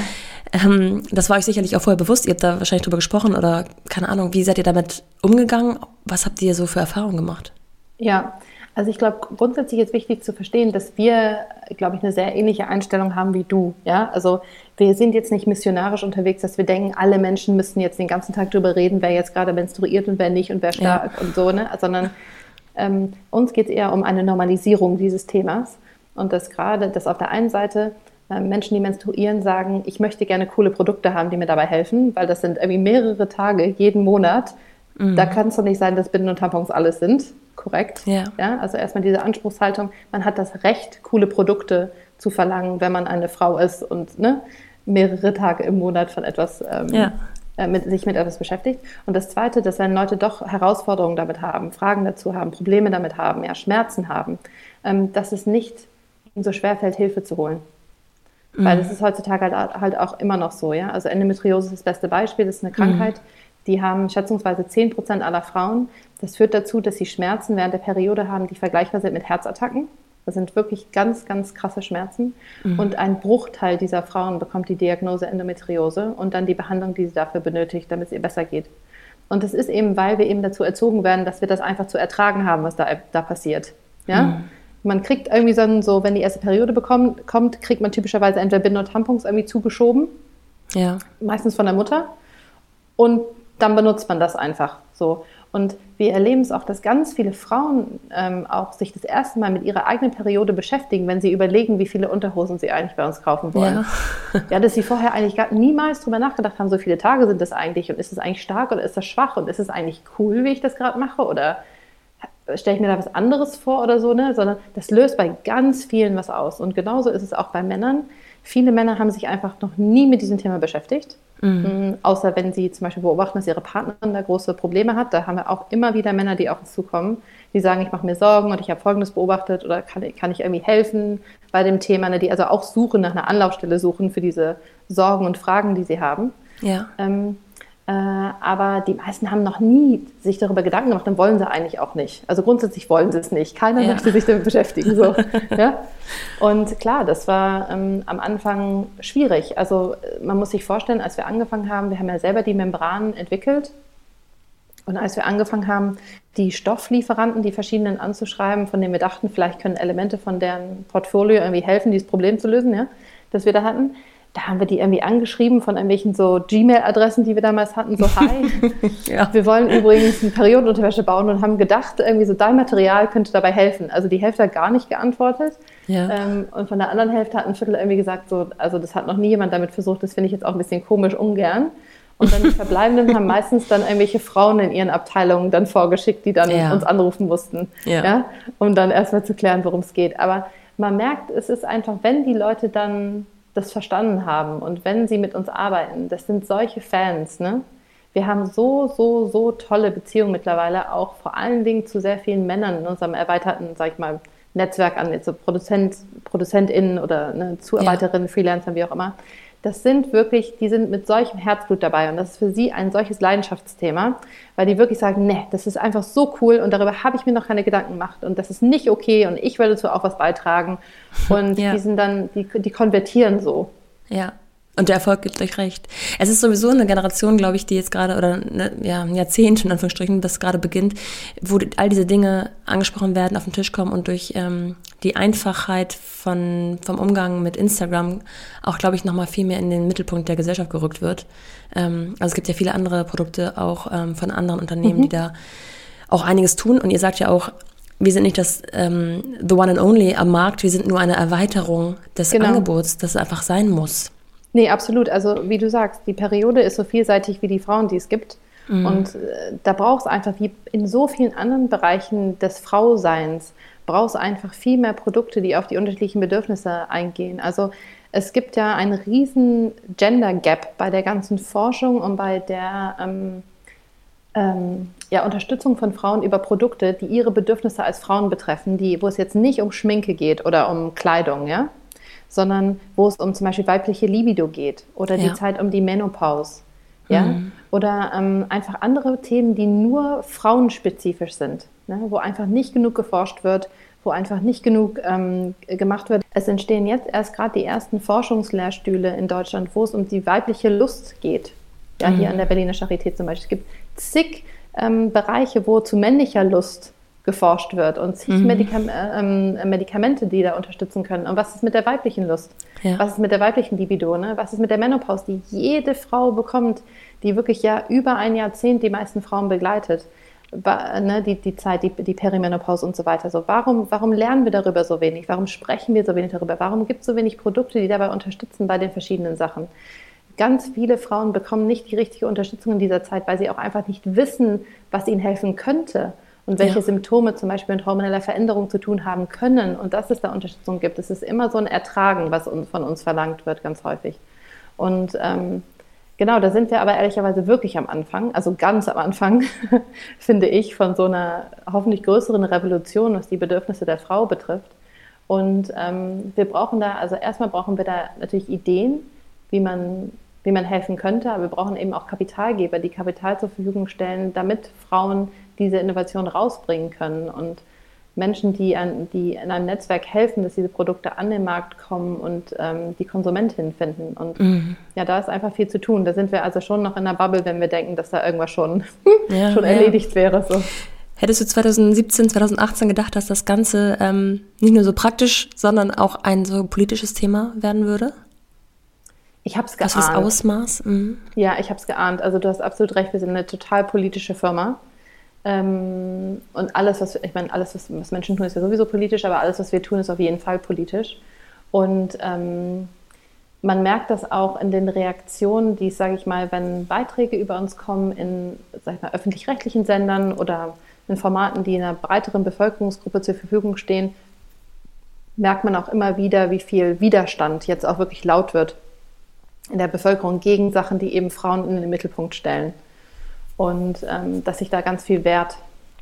Ähm, das war euch sicherlich auch vorher bewusst. Ihr habt da wahrscheinlich drüber gesprochen oder keine Ahnung. Wie seid ihr damit umgegangen? Was habt ihr so für Erfahrungen gemacht? Ja, also ich glaube, grundsätzlich ist wichtig zu verstehen, dass wir, glaube ich, eine sehr ähnliche Einstellung haben wie du. Ja, also wir sind jetzt nicht missionarisch unterwegs, dass wir denken, alle Menschen müssten jetzt den ganzen Tag darüber reden, wer jetzt gerade menstruiert und wer nicht und wer stark ja. und so, ne? Sondern ähm, uns geht es eher um eine Normalisierung dieses Themas und dass gerade, dass auf der einen Seite Menschen, die menstruieren, sagen, ich möchte gerne coole Produkte haben, die mir dabei helfen, weil das sind irgendwie mehrere Tage jeden Monat. Mhm. Da kann es doch nicht sein, dass Binden und Tampons alles sind. Korrekt. Ja. ja. Also erstmal diese Anspruchshaltung, man hat das Recht, coole Produkte zu verlangen, wenn man eine Frau ist und ne, mehrere Tage im Monat von etwas ähm, ja. äh, mit, sich mit etwas beschäftigt. Und das Zweite, dass wenn Leute doch Herausforderungen damit haben, Fragen dazu haben, Probleme damit haben, ja, Schmerzen haben, ähm, dass es nicht so schwer fällt, Hilfe zu holen. Mhm. Weil das ist heutzutage halt, halt, auch immer noch so, ja. Also Endometriose ist das beste Beispiel, das ist eine Krankheit, mhm. die haben schätzungsweise 10 Prozent aller Frauen. Das führt dazu, dass sie Schmerzen während der Periode haben, die vergleichbar sind mit Herzattacken. Das sind wirklich ganz, ganz krasse Schmerzen. Mhm. Und ein Bruchteil dieser Frauen bekommt die Diagnose Endometriose und dann die Behandlung, die sie dafür benötigt, damit es ihr besser geht. Und das ist eben, weil wir eben dazu erzogen werden, dass wir das einfach zu ertragen haben, was da, da passiert. Ja? Mhm man kriegt irgendwie so, so, wenn die erste Periode bekommt, kommt, kriegt man typischerweise entweder Binden und Tampons irgendwie zugeschoben. Ja. Meistens von der Mutter. Und dann benutzt man das einfach so. Und wir erleben es auch, dass ganz viele Frauen ähm, auch sich das erste Mal mit ihrer eigenen Periode beschäftigen, wenn sie überlegen, wie viele Unterhosen sie eigentlich bei uns kaufen wollen. Ja, ja dass sie vorher eigentlich gar niemals drüber nachgedacht haben, so viele Tage sind das eigentlich und ist es eigentlich stark oder ist das schwach und ist es eigentlich cool, wie ich das gerade mache oder stelle ich mir da was anderes vor oder so, ne? sondern das löst bei ganz vielen was aus. Und genauso ist es auch bei Männern. Viele Männer haben sich einfach noch nie mit diesem Thema beschäftigt. Mhm. Mm, außer wenn sie zum Beispiel beobachten, dass ihre Partnerin da große Probleme hat. Da haben wir auch immer wieder Männer, die auf uns zukommen, die sagen, ich mache mir Sorgen und ich habe Folgendes beobachtet oder kann, kann ich irgendwie helfen bei dem Thema, ne? die also auch suchen nach einer Anlaufstelle suchen für diese Sorgen und Fragen, die sie haben. Ja. Ähm, äh, aber die meisten haben noch nie sich darüber Gedanken gemacht und wollen sie eigentlich auch nicht. Also grundsätzlich wollen sie es nicht. Keiner ja. möchte sich damit beschäftigen. So. ja? Und klar, das war ähm, am Anfang schwierig. Also äh, man muss sich vorstellen, als wir angefangen haben, wir haben ja selber die Membranen entwickelt. Und als wir angefangen haben, die Stofflieferanten, die verschiedenen anzuschreiben, von denen wir dachten, vielleicht können Elemente von deren Portfolio irgendwie helfen, dieses Problem zu lösen, ja, das wir da hatten, da haben wir die irgendwie angeschrieben von irgendwelchen so Gmail-Adressen, die wir damals hatten, so hi, ja. wir wollen übrigens eine Periodenunterwäsche bauen und haben gedacht, irgendwie so dein Material könnte dabei helfen. Also die Hälfte hat gar nicht geantwortet ja. ähm, und von der anderen Hälfte hat ein Viertel irgendwie gesagt, so, also das hat noch nie jemand damit versucht, das finde ich jetzt auch ein bisschen komisch, ungern. Und dann die Verbleibenden haben meistens dann irgendwelche Frauen in ihren Abteilungen dann vorgeschickt, die dann ja. uns anrufen mussten, ja. um dann erstmal zu klären, worum es geht. Aber man merkt, es ist einfach, wenn die Leute dann das verstanden haben und wenn sie mit uns arbeiten, das sind solche Fans, ne? Wir haben so, so, so tolle Beziehungen mittlerweile, auch vor allen Dingen zu sehr vielen Männern in unserem erweiterten, sag ich mal, Netzwerk an, jetzt so Produzent, ProduzentInnen oder ne, Zuarbeiterinnen, ja. Freelancern, wie auch immer das sind wirklich, die sind mit solchem Herzblut dabei und das ist für sie ein solches Leidenschaftsthema, weil die wirklich sagen, nee, das ist einfach so cool und darüber habe ich mir noch keine Gedanken gemacht und das ist nicht okay und ich werde dazu auch was beitragen und ja. die sind dann, die, die konvertieren so. Ja. Und der Erfolg gibt euch recht. Es ist sowieso eine Generation, glaube ich, die jetzt gerade, oder ne, ja, ein Jahrzehnt in Anführungsstrichen, das gerade beginnt, wo all diese Dinge angesprochen werden, auf den Tisch kommen und durch ähm, die Einfachheit von, vom Umgang mit Instagram auch, glaube ich, nochmal viel mehr in den Mittelpunkt der Gesellschaft gerückt wird. Ähm, also es gibt ja viele andere Produkte auch ähm, von anderen Unternehmen, mhm. die da auch einiges tun. Und ihr sagt ja auch, wir sind nicht das ähm, The One and Only am Markt, wir sind nur eine Erweiterung des genau. Angebots, das einfach sein muss. Nee, absolut. Also wie du sagst, die Periode ist so vielseitig wie die Frauen, die es gibt. Mhm. Und äh, da braucht es einfach, wie in so vielen anderen Bereichen des Frauseins, braucht es einfach viel mehr Produkte, die auf die unterschiedlichen Bedürfnisse eingehen. Also es gibt ja einen riesen Gender Gap bei der ganzen Forschung und bei der ähm, ähm, ja, Unterstützung von Frauen über Produkte, die ihre Bedürfnisse als Frauen betreffen, die, wo es jetzt nicht um Schminke geht oder um Kleidung, ja, sondern wo es um zum Beispiel weibliche Libido geht oder ja. die Zeit um die Menopause. Ja? Mhm. Oder ähm, einfach andere Themen, die nur frauenspezifisch sind, ne? wo einfach nicht genug geforscht wird, wo einfach nicht genug ähm, gemacht wird. Es entstehen jetzt erst gerade die ersten Forschungslehrstühle in Deutschland, wo es um die weibliche Lust geht. Ja, mhm. hier an der Berliner Charité zum Beispiel. Es gibt zig ähm, Bereiche, wo zu männlicher Lust geforscht wird und zig mhm. Medikam äh, ähm, Medikamente, die da unterstützen können. Und was ist mit der weiblichen Lust? Ja. Was ist mit der weiblichen Libido? Ne? Was ist mit der Menopause, die jede Frau bekommt, die wirklich ja über ein Jahrzehnt die meisten Frauen begleitet? Ne, die, die Zeit, die, die Perimenopause und so weiter. So, warum, warum lernen wir darüber so wenig? Warum sprechen wir so wenig darüber? Warum gibt es so wenig Produkte, die dabei unterstützen bei den verschiedenen Sachen? Ganz viele Frauen bekommen nicht die richtige Unterstützung in dieser Zeit, weil sie auch einfach nicht wissen, was ihnen helfen könnte und welche ja. Symptome zum Beispiel mit hormoneller Veränderung zu tun haben können und dass es da Unterstützung gibt. Es ist immer so ein Ertragen, was von uns verlangt wird, ganz häufig. Und ähm, genau, da sind wir aber ehrlicherweise wirklich am Anfang, also ganz am Anfang, finde ich, von so einer hoffentlich größeren Revolution, was die Bedürfnisse der Frau betrifft. Und ähm, wir brauchen da, also erstmal brauchen wir da natürlich Ideen, wie man wie man helfen könnte, aber wir brauchen eben auch Kapitalgeber, die Kapital zur Verfügung stellen, damit Frauen diese Innovation rausbringen können und Menschen, die, an, die in einem Netzwerk helfen, dass diese Produkte an den Markt kommen und ähm, die Konsumentin finden. Und mhm. ja, da ist einfach viel zu tun. Da sind wir also schon noch in der Bubble, wenn wir denken, dass da irgendwas schon, ja, schon erledigt ja. wäre. So. Hättest du 2017, 2018 gedacht, dass das Ganze ähm, nicht nur so praktisch, sondern auch ein so politisches Thema werden würde? Ich habe es geahnt. Was ist das Ausmaß? Mhm. Ja, ich habe es geahnt. Also du hast absolut recht, wir sind eine total politische Firma. Ähm, und alles, was, ich meine, alles, was, was, Menschen tun, ist ja sowieso politisch, aber alles, was wir tun, ist auf jeden Fall politisch. Und ähm, man merkt das auch in den Reaktionen, die, sage ich mal, wenn Beiträge über uns kommen in, öffentlich-rechtlichen Sendern oder in Formaten, die einer breiteren Bevölkerungsgruppe zur Verfügung stehen, merkt man auch immer wieder, wie viel Widerstand jetzt auch wirklich laut wird in der Bevölkerung gegen Sachen, die eben Frauen in den Mittelpunkt stellen. Und ähm, dass sich da ganz viel wert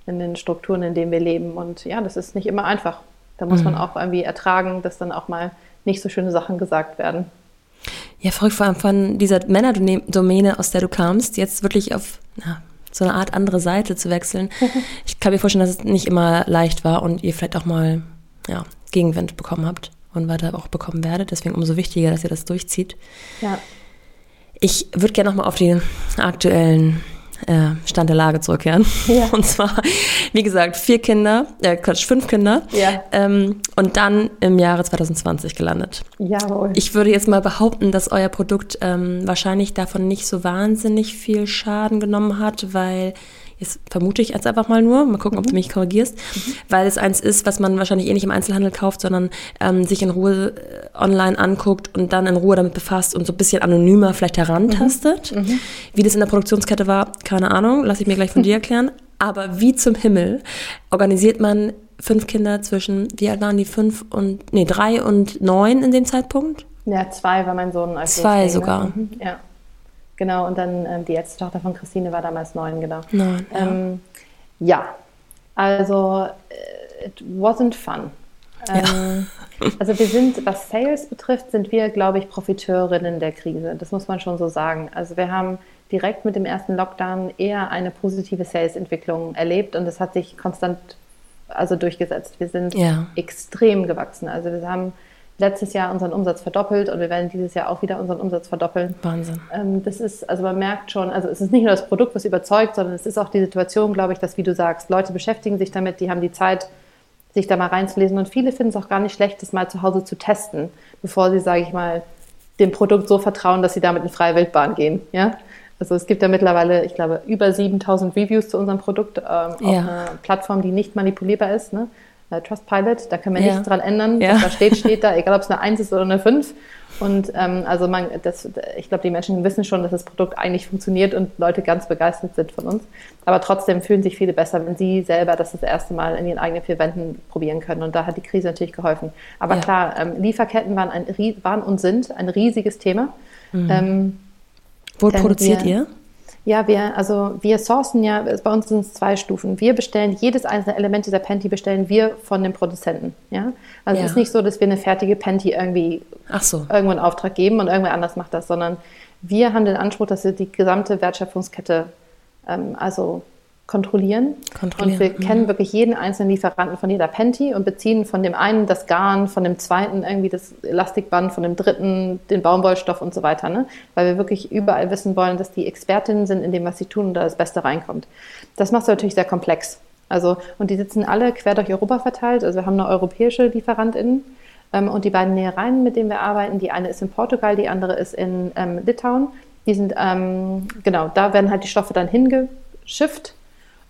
in den Strukturen, in denen wir leben. Und ja, das ist nicht immer einfach. Da muss mhm. man auch irgendwie ertragen, dass dann auch mal nicht so schöne Sachen gesagt werden. Ja, verrückt vor allem von dieser Männerdomäne, aus der du kamst, jetzt wirklich auf na, so eine Art andere Seite zu wechseln. ich kann mir vorstellen, dass es nicht immer leicht war und ihr vielleicht auch mal ja, Gegenwind bekommen habt und weiter auch bekommen werdet. Deswegen umso wichtiger, dass ihr das durchzieht. Ja. Ich würde gerne nochmal auf den aktuellen Stand der Lage zurückkehren. Ja. Und zwar, wie gesagt, vier Kinder, äh, Quatsch, fünf Kinder. Ja. Ähm, und dann im Jahre 2020 gelandet. Jawohl. Ich würde jetzt mal behaupten, dass euer Produkt ähm, wahrscheinlich davon nicht so wahnsinnig viel Schaden genommen hat, weil Jetzt vermute ich jetzt einfach mal nur, mal gucken, ob du mhm. mich korrigierst, mhm. weil es eins ist, was man wahrscheinlich eh nicht im Einzelhandel kauft, sondern ähm, sich in Ruhe äh, online anguckt und dann in Ruhe damit befasst und so ein bisschen anonymer vielleicht herantastet. Mhm. mhm. Wie das in der Produktionskette war, keine Ahnung, lasse ich mir gleich von dir erklären. Aber wie zum Himmel organisiert man fünf Kinder zwischen, wie alt waren die, fünf und, nee, drei und neun in dem Zeitpunkt? Ja, zwei war mein Sohn. Als zwei sogar. Mhm. Ja. Genau, und dann ähm, die älteste Tochter von Christine war damals neun, genau. Neun, ja. Ähm, ja, also äh, it wasn't fun. Ähm, ja. also wir sind, was Sales betrifft, sind wir, glaube ich, Profiteurinnen der Krise. Das muss man schon so sagen. Also wir haben direkt mit dem ersten Lockdown eher eine positive Sales-Entwicklung erlebt und das hat sich konstant also durchgesetzt. Wir sind ja. extrem gewachsen. Also wir haben letztes Jahr unseren Umsatz verdoppelt und wir werden dieses Jahr auch wieder unseren Umsatz verdoppeln. Wahnsinn. Ähm, das ist, also man merkt schon, also es ist nicht nur das Produkt, was überzeugt, sondern es ist auch die Situation, glaube ich, dass, wie du sagst, Leute beschäftigen sich damit, die haben die Zeit, sich da mal reinzulesen und viele finden es auch gar nicht schlecht, das mal zu Hause zu testen, bevor sie, sage ich mal, dem Produkt so vertrauen, dass sie damit in freie Wildbahn gehen. Ja? Also es gibt ja mittlerweile, ich glaube, über 7000 Reviews zu unserem Produkt ähm, ja. auf einer Plattform, die nicht manipulierbar ist. Ne? Äh, Trustpilot, da können wir ja. nichts dran ändern. Ja. Was da steht, steht da, egal ob es eine 1 ist oder eine 5. Und ähm, also man, das, ich glaube, die Menschen wissen schon, dass das Produkt eigentlich funktioniert und Leute ganz begeistert sind von uns. Aber trotzdem fühlen sich viele besser, wenn sie selber das das erste Mal in ihren eigenen vier Wänden probieren können. Und da hat die Krise natürlich geholfen. Aber ja. klar, ähm, Lieferketten waren, ein, waren und sind ein riesiges Thema. Mhm. Ähm, Wo produziert wir, ihr? Ja, wir, also wir sourcen ja, bei uns sind es zwei Stufen. Wir bestellen jedes einzelne Element dieser Panty bestellen wir von dem Produzenten. Ja? Also ja. es ist nicht so, dass wir eine fertige Panty irgendwie so. irgendwo einen Auftrag geben und irgendwer anders macht das, sondern wir haben den Anspruch, dass wir die gesamte Wertschöpfungskette ähm, also kontrollieren. kontrollieren. Und wir mhm. kennen wirklich jeden einzelnen Lieferanten von jeder Panty und beziehen von dem einen das Garn, von dem zweiten irgendwie das Elastikband, von dem dritten den Baumwollstoff und so weiter. Ne? Weil wir wirklich überall wissen wollen, dass die Expertinnen sind in dem, was sie tun und da das Beste reinkommt. Das macht es natürlich sehr komplex. Also, und die sitzen alle quer durch Europa verteilt. Also wir haben eine europäische LieferantInnen ähm, und die beiden Nähereien, mit denen wir arbeiten, die eine ist in Portugal, die andere ist in ähm, Litauen. Die sind, ähm, genau, da werden halt die Stoffe dann hingeschifft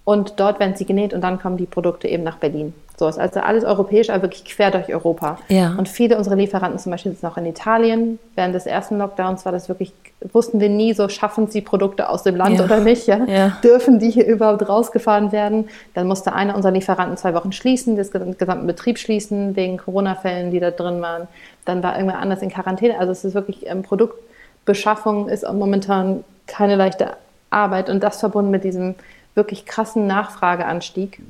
und dort werden sie genäht und dann kommen die Produkte eben nach Berlin. So ist also alles europäisch, aber wirklich quer durch Europa. Ja. Und viele unserer Lieferanten zum Beispiel sitzen auch in Italien. Während des ersten Lockdowns war das wirklich, wussten wir nie so, schaffen sie Produkte aus dem Land ja. oder nicht? Ja? ja? Dürfen die hier überhaupt rausgefahren werden? Dann musste einer unserer Lieferanten zwei Wochen schließen, den gesamten Betrieb schließen, wegen Corona-Fällen, die da drin waren. Dann war irgendwer anders in Quarantäne. Also es ist wirklich, ähm, Produktbeschaffung ist momentan keine leichte Arbeit und das verbunden mit diesem wirklich krassen Nachfrageanstieg,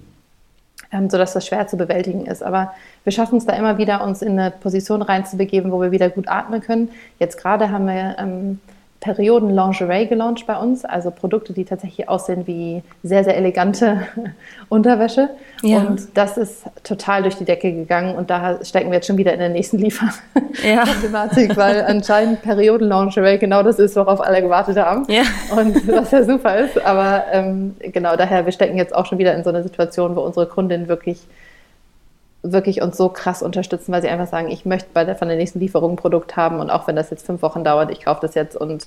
ähm, sodass das schwer zu bewältigen ist. Aber wir schaffen es da immer wieder, uns in eine Position reinzubegeben, wo wir wieder gut atmen können. Jetzt gerade haben wir ähm, Perioden Lingerie gelauncht bei uns, also Produkte, die tatsächlich aussehen wie sehr, sehr elegante Unterwäsche. Ja. Und das ist total durch die Decke gegangen und da stecken wir jetzt schon wieder in der nächsten Lieferproblematik, ja. weil anscheinend Perioden Lingerie genau das ist, worauf alle gewartet haben. Ja. Und was ja super ist. Aber ähm, genau daher, wir stecken jetzt auch schon wieder in so einer Situation, wo unsere Kundin wirklich wirklich uns so krass unterstützen, weil sie einfach sagen, ich möchte bei der, von der nächsten Lieferung ein Produkt haben und auch wenn das jetzt fünf Wochen dauert, ich kaufe das jetzt und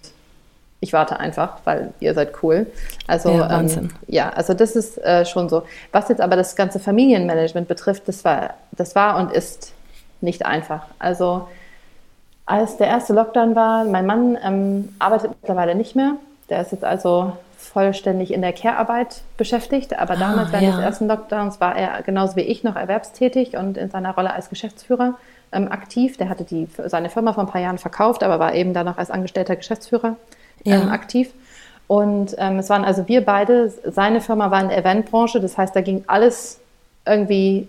ich warte einfach, weil ihr seid cool. Also ja, ähm, ja also das ist äh, schon so. Was jetzt aber das ganze Familienmanagement betrifft, das war, das war und ist nicht einfach. Also als der erste Lockdown war, mein Mann ähm, arbeitet mittlerweile nicht mehr. Der ist jetzt also vollständig in der Care-Arbeit beschäftigt. Aber ah, damals, während ja. des ersten Lockdowns, war er genauso wie ich noch erwerbstätig und in seiner Rolle als Geschäftsführer ähm, aktiv. Der hatte die, seine Firma vor ein paar Jahren verkauft, aber war eben dann noch als angestellter Geschäftsführer ähm, ja. aktiv. Und ähm, es waren also wir beide, seine Firma war in der Eventbranche, das heißt, da ging alles irgendwie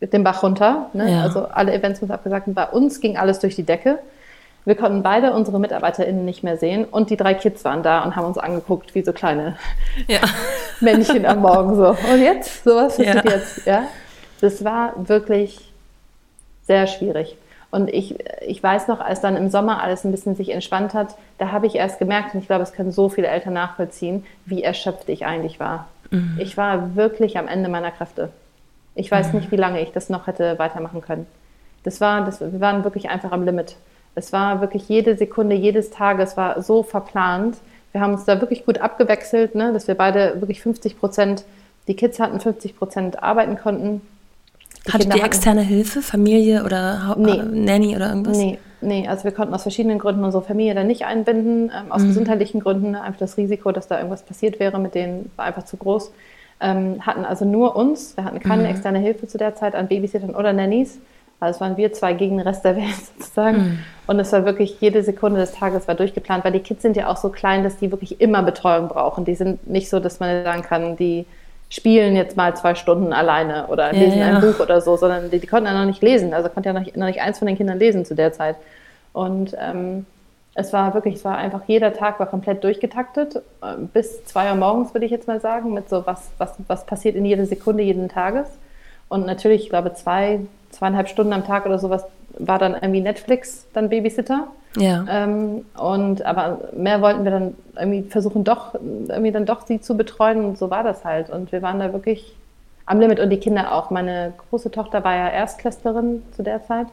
den Bach runter. Ne? Ja. Also alle Events wurden abgesagt und bei uns ging alles durch die Decke. Wir konnten beide unsere MitarbeiterInnen nicht mehr sehen und die drei Kids waren da und haben uns angeguckt wie so kleine ja. Männchen am Morgen so. Und jetzt? Sowas passiert ja. jetzt, ja? Das war wirklich sehr schwierig. Und ich, ich weiß noch, als dann im Sommer alles ein bisschen sich entspannt hat, da habe ich erst gemerkt, und ich glaube, es können so viele Eltern nachvollziehen, wie erschöpft ich eigentlich war. Mhm. Ich war wirklich am Ende meiner Kräfte. Ich weiß mhm. nicht, wie lange ich das noch hätte weitermachen können. Das war, das, wir waren wirklich einfach am Limit. Es war wirklich jede Sekunde, jedes Tages war so verplant. Wir haben uns da wirklich gut abgewechselt, ne, dass wir beide wirklich 50 Prozent, die Kids hatten 50 Prozent arbeiten konnten. Die Hattet ihr externe Hilfe, Familie oder nee. Äh, Nanny oder irgendwas? Nee, nee, also wir konnten aus verschiedenen Gründen unsere Familie dann nicht einbinden, ähm, aus mhm. gesundheitlichen Gründen. Einfach das Risiko, dass da irgendwas passiert wäre, mit denen war einfach zu groß. Ähm, hatten also nur uns, wir hatten keine mhm. externe Hilfe zu der Zeit an Babysittern oder Nannies. Also es waren wir zwei gegen den Rest der Welt sozusagen. Mhm. Und es war wirklich jede Sekunde des Tages war durchgeplant, weil die Kids sind ja auch so klein, dass die wirklich immer Betreuung brauchen. Die sind nicht so, dass man sagen kann, die spielen jetzt mal zwei Stunden alleine oder ja, lesen ja. ein Buch oder so, sondern die, die, konnten ja noch nicht lesen. Also konnte ja noch, noch nicht eins von den Kindern lesen zu der Zeit. Und ähm, es war wirklich, es war einfach, jeder Tag war komplett durchgetaktet, ähm, bis zwei Uhr morgens, würde ich jetzt mal sagen, mit so was, was, was passiert in jeder Sekunde jeden Tages. Und natürlich, ich glaube, zwei, zweieinhalb Stunden am Tag oder sowas war dann irgendwie Netflix dann Babysitter. Ja. Ähm, und aber mehr wollten wir dann irgendwie versuchen doch irgendwie dann doch sie zu betreuen und so war das halt und wir waren da wirklich am Limit und die Kinder auch. Meine große Tochter war ja Erstklässlerin zu der Zeit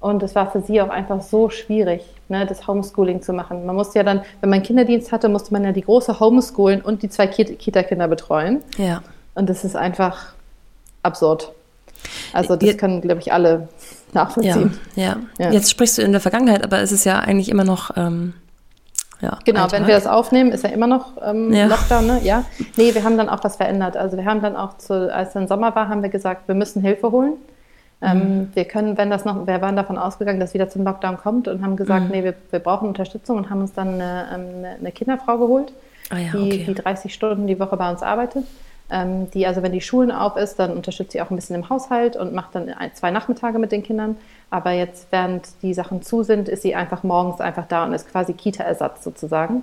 und es war für sie auch einfach so schwierig, ne, das Homeschooling zu machen. Man musste ja dann, wenn man Kinderdienst hatte, musste man ja die große homeschoolen und die zwei Kita-Kinder betreuen. Ja. Und das ist einfach absurd. Also das können, glaube ich, alle nachvollziehen. Ja, ja, ja. Jetzt sprichst du in der Vergangenheit, aber es ist ja eigentlich immer noch. Ähm, ja, genau, wenn wir das aufnehmen, ist ja immer noch ähm, ja. Lockdown, ne? Ja. Nee, wir haben dann auch was verändert. Also wir haben dann auch, zu, als dann Sommer war, haben wir gesagt, wir müssen Hilfe holen. Ähm, mhm. wir können, wenn das noch, wir waren davon ausgegangen, dass wieder zum Lockdown kommt und haben gesagt, mhm. nee, wir, wir brauchen Unterstützung und haben uns dann eine, ähm, eine Kinderfrau geholt, ah, ja, die, okay. die 30 Stunden die Woche bei uns arbeitet. Ähm, die, also wenn die Schulen auf ist, dann unterstützt sie auch ein bisschen im Haushalt und macht dann ein, zwei Nachmittage mit den Kindern. Aber jetzt, während die Sachen zu sind, ist sie einfach morgens einfach da und ist quasi Kita-Ersatz sozusagen.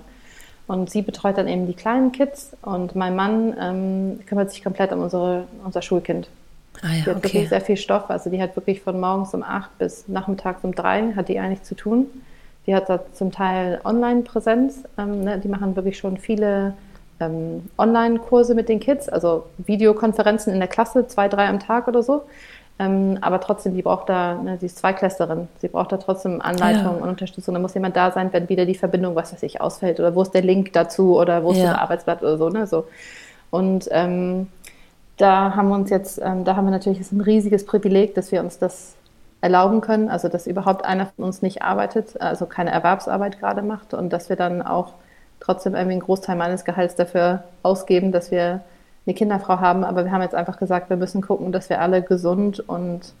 Und sie betreut dann eben die kleinen Kids und mein Mann ähm, kümmert sich komplett um unsere, unser Schulkind. Ah ja, die hat okay. wirklich sehr viel Stoff. Also die hat wirklich von morgens um acht bis nachmittags um drei hat die eigentlich zu tun. Die hat da zum Teil Online-Präsenz. Ähm, ne? Die machen wirklich schon viele ähm, Online-Kurse mit den Kids, also Videokonferenzen in der Klasse, zwei, drei am Tag oder so. Ähm, aber trotzdem, die braucht da, ne, sie ist Zweiklässlerin, sie braucht da trotzdem Anleitung Ja. und Unterstützung. Da muss jemand da sein, wenn wieder die Verbindung, was weiß ich, ausfällt oder wo ist der Link dazu oder wo ist Ja. das Arbeitsblatt oder so. Ne, so. Und ähm, da haben wir uns jetzt, ähm, da haben wir natürlich ist ein riesiges Privileg, dass wir uns das erlauben können, also dass überhaupt einer von uns nicht arbeitet, also keine Erwerbsarbeit gerade macht und dass wir dann auch trotzdem irgendwie einen Großteil meines Gehalts dafür ausgeben, dass wir eine Kinderfrau haben. Aber wir haben jetzt einfach gesagt, wir müssen gucken, dass wir alle gesund und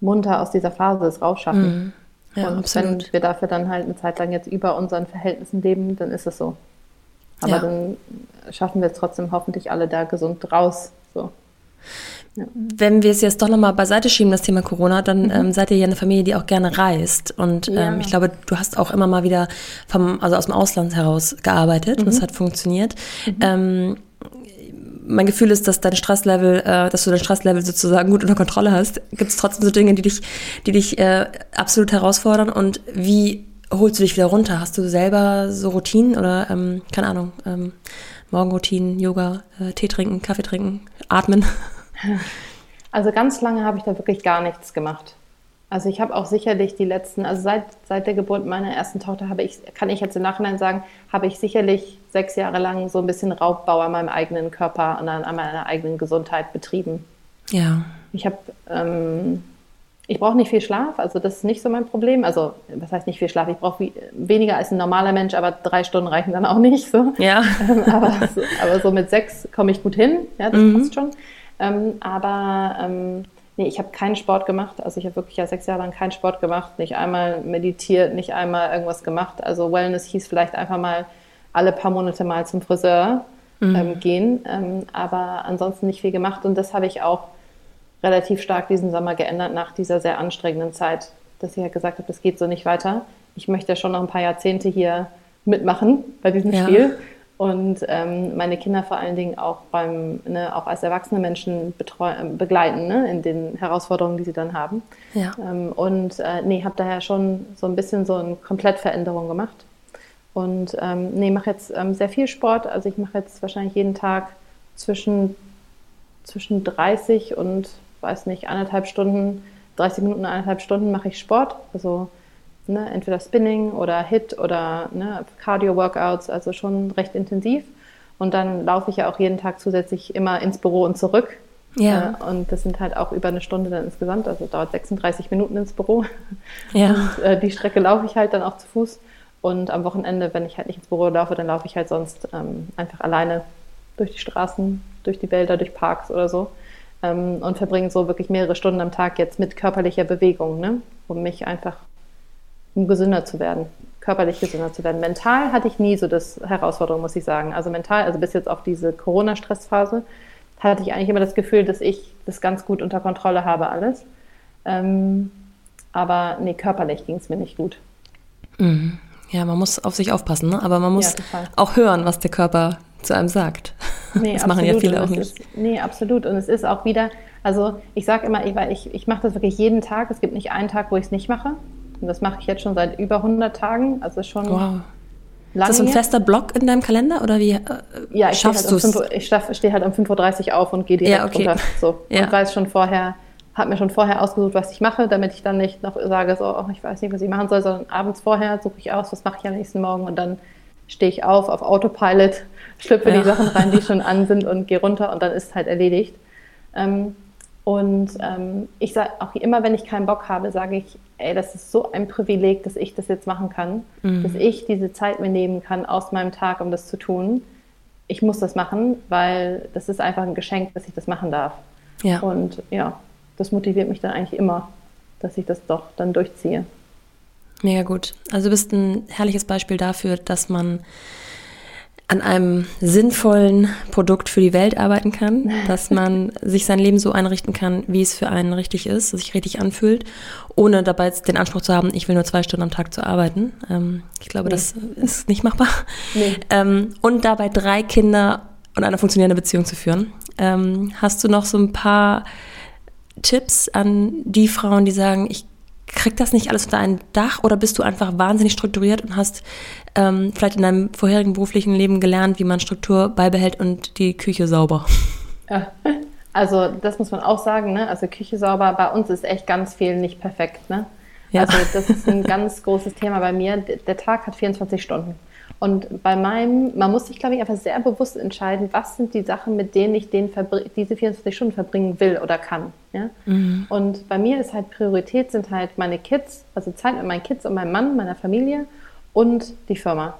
munter aus dieser Phase rausschaffen. Mhm. Ja, und absolut. wenn wir dafür dann halt eine Zeit lang jetzt über unseren Verhältnissen leben, dann ist es so. Aber Ja. dann schaffen wir es trotzdem hoffentlich alle da gesund raus. So. Wenn wir es jetzt doch nochmal beiseite schieben, das Thema Corona, dann ähm, seid ihr ja eine Familie, die auch gerne reist. Und ähm, Ja. ich glaube, du hast auch immer mal wieder vom, also aus dem Ausland heraus gearbeitet und es hat funktioniert. Ähm, mein Gefühl ist, dass dein Stresslevel, äh, dass du dein Stresslevel sozusagen gut unter Kontrolle hast. Gibt es trotzdem so Dinge, die dich, die dich äh, absolut herausfordern? Und wie holst du dich wieder runter? Hast du selber so Routinen oder ähm, keine Ahnung, ähm, Morgenroutinen, Yoga, äh, Tee trinken, Kaffee trinken, atmen? Also ganz lange habe ich da wirklich gar nichts gemacht. Also ich habe auch sicherlich die letzten, also seit, seit der Geburt meiner ersten Tochter habe ich, kann ich jetzt im Nachhinein sagen, habe ich sicherlich sechs Jahre lang so ein bisschen Raubbau an meinem eigenen Körper und an, an meiner eigenen Gesundheit betrieben. Ja. Ich habe, ähm, ich brauche nicht viel Schlaf, also das ist nicht so mein Problem. Also was heißt nicht viel Schlaf? Ich brauche weniger als ein normaler Mensch, aber drei Stunden reichen dann auch nicht so. Ja. Ähm, aber, so, aber so mit sechs komme ich gut hin, ja, das passt schon. Ähm, aber ähm, nee, ich habe keinen Sport gemacht. Also ich habe wirklich ja sechs Jahre lang keinen Sport gemacht, nicht einmal meditiert, nicht einmal irgendwas gemacht. Also Wellness hieß vielleicht einfach mal alle paar Monate mal zum Friseur ähm, gehen, ähm, aber ansonsten nicht viel gemacht. Und das habe ich auch relativ stark diesen Sommer geändert nach dieser sehr anstrengenden Zeit, dass ich halt gesagt habe, das geht so nicht weiter. Ich möchte ja schon noch ein paar Jahrzehnte hier mitmachen bei diesem Ja. Spiel und ähm, meine Kinder vor allen Dingen auch beim, ne, auch als erwachsene Menschen äh, begleiten ne, in den Herausforderungen, die sie dann haben. Ja. Ähm, und äh, nee, habe daher schon so ein bisschen so eine Komplettveränderung gemacht. Und ähm, nee, mache jetzt ähm, sehr viel Sport. Also ich mache jetzt wahrscheinlich jeden Tag zwischen, zwischen 30 und, weiß nicht, anderthalb Stunden, 30 Minuten, anderthalb Stunden mache ich Sport. Also ne, entweder Spinning oder HIT oder ne, Cardio-Workouts, also schon recht intensiv. Und dann laufe ich ja auch jeden Tag zusätzlich immer ins Büro und zurück. Ja. Äh, und das sind halt auch über eine Stunde dann insgesamt, also dauert 36 Minuten ins Büro. Ja. Und äh, die Strecke laufe ich halt dann auch zu Fuß. Und am Wochenende, wenn ich halt nicht ins Büro laufe, dann laufe ich halt sonst ähm, einfach alleine durch die Straßen, durch die Wälder, durch Parks oder so. Ähm, und verbringe so wirklich mehrere Stunden am Tag jetzt mit körperlicher Bewegung, ne? um mich einfach, um gesünder zu werden, körperlich gesünder zu werden. Mental hatte ich nie so das Herausforderung, muss ich sagen. Also mental, also bis jetzt auf diese Corona-Stressphase, hatte ich eigentlich immer das Gefühl, dass ich das ganz gut unter Kontrolle habe alles. Ähm, aber nee, körperlich ging es mir nicht gut. Ja, man muss auf sich aufpassen, ne? aber man muss Ja, auch hören, was der Körper zu einem sagt. Nee, das machen ja absolut. viele auch nicht. Ist, nee, absolut. Und es ist auch wieder, also ich sage immer, ich, ich, ich mache das wirklich jeden Tag. Es gibt nicht einen Tag, wo ich es nicht mache. Und das mache ich jetzt schon seit über 100 Tagen. Also schon Wow. lange. Ist das ein fester Block in deinem Kalender oder wie äh, Ja, ich stehe schaffst halt, du um es? 5 Uhr- ich stehe stehe halt um 5.30 Uhr auf und gehe direkt Ja, okay. runter. So. Ja. Und weiß schon vorher, habe mir schon vorher ausgesucht, was ich mache, damit ich dann nicht noch sage, so, oh, ich weiß nicht, was ich machen soll, sondern abends vorher suche ich aus, was mache ich am nächsten Morgen und dann stehe ich auf, auf Autopilot, schlüpfe Ja. die Sachen rein, die schon an sind und gehe runter und dann ist es halt erledigt. Ähm, und ähm, ich sage auch immer, wenn ich keinen Bock habe, sage ich, ey, das ist so ein Privileg, dass ich das jetzt machen kann, Mhm. dass ich diese Zeit mir nehmen kann aus meinem Tag, um das zu tun. Ich muss das machen, weil das ist einfach ein Geschenk, dass ich das machen darf. Ja. Und ja, das motiviert mich dann eigentlich immer, dass ich das doch dann durchziehe. Mega gut. Also du bist ein herrliches Beispiel dafür, dass man an einem sinnvollen Produkt für die Welt arbeiten kann, dass man sich sein Leben so einrichten kann, wie es für einen richtig ist, sich richtig anfühlt, ohne dabei den Anspruch zu haben, ich will nur zwei Stunden am Tag zu arbeiten. Ähm, ich glaube, Nee. das ist nicht machbar. Nee. Ähm, und dabei drei Kinder und eine funktionierende Beziehung zu führen. Ähm, hast du noch so ein paar Tipps an die Frauen, die sagen, ich krieg das nicht alles unter ein Dach oder bist du einfach wahnsinnig strukturiert und hast ähm, vielleicht in deinem vorherigen beruflichen Leben gelernt, wie man Struktur beibehält und die Küche sauber? Ja. Also das muss man auch sagen, ne? Also Küche sauber, bei uns ist echt ganz viel nicht perfekt, ne? Ja. Also das ist ein ganz großes Thema bei mir. Der Tag hat 24 Stunden. Und bei meinem, man muss sich, glaube ich, einfach sehr bewusst entscheiden, was sind die Sachen, mit denen ich den diese 24 Stunden verbringen will oder kann. Ja? Und bei mir ist halt Priorität sind halt meine Kids, also Zeit mit meinen Kids und meinem Mann, meiner Familie und die Firma.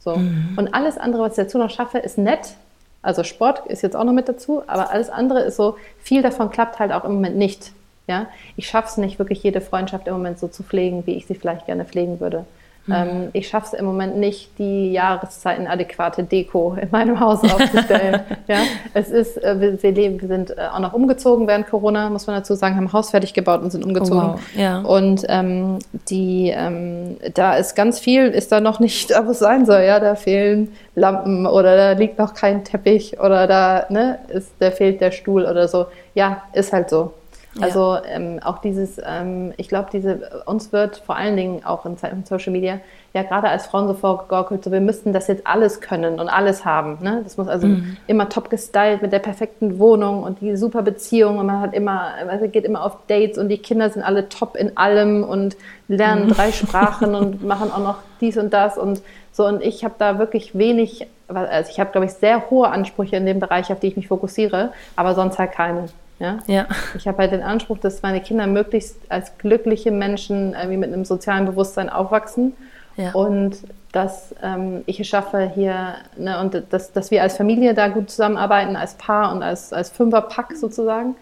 So. Und alles andere, was ich dazu noch schaffe, ist nett. Also Sport ist jetzt auch noch mit dazu, aber alles andere ist so, viel davon klappt halt auch im Moment nicht. Ja? Ich schaffe es nicht, wirklich jede Freundschaft im Moment so zu pflegen, wie ich sie vielleicht gerne pflegen würde. Ähm, ich schaffe es im Moment nicht, die Jahreszeiten adäquate Deko in meinem Haus aufzustellen. ja? Es ist, äh, wir, leben, wir sind äh, auch noch umgezogen während Corona, muss man dazu sagen, haben Haus fertig gebaut und sind umgezogen. wow, ja. Und ähm, die, ähm, da ist ganz viel, ist da noch nicht, da wo es sein soll, ja, da fehlen Lampen oder da liegt noch kein Teppich oder da, ne, ist, da fehlt der Stuhl oder so. Ja, ist halt so. Also ähm, auch dieses, ähm, ich glaube, diese uns wird vor allen Dingen auch in Zeiten von Social Media ja gerade als Frauen so vorgegaukelt, so wir müssten das jetzt alles können und alles haben. Ne? Das muss also immer top gestylt mit der perfekten Wohnung und die super Beziehung und man hat immer, also geht immer auf Dates und die Kinder sind alle top in allem und lernen drei Sprachen und machen auch noch dies und das und so und ich habe da wirklich wenig, also ich habe glaube ich sehr hohe Ansprüche in dem Bereich, auf die ich mich fokussiere, aber sonst halt keine. Ja? Ja. Ich habe halt den Anspruch, dass meine Kinder möglichst als glückliche Menschen irgendwie mit einem sozialen Bewusstsein aufwachsen Ja. und dass ähm, ich es schaffe hier ne, und dass, dass wir als Familie da gut zusammenarbeiten, als Paar und als, als Fünferpack sozusagen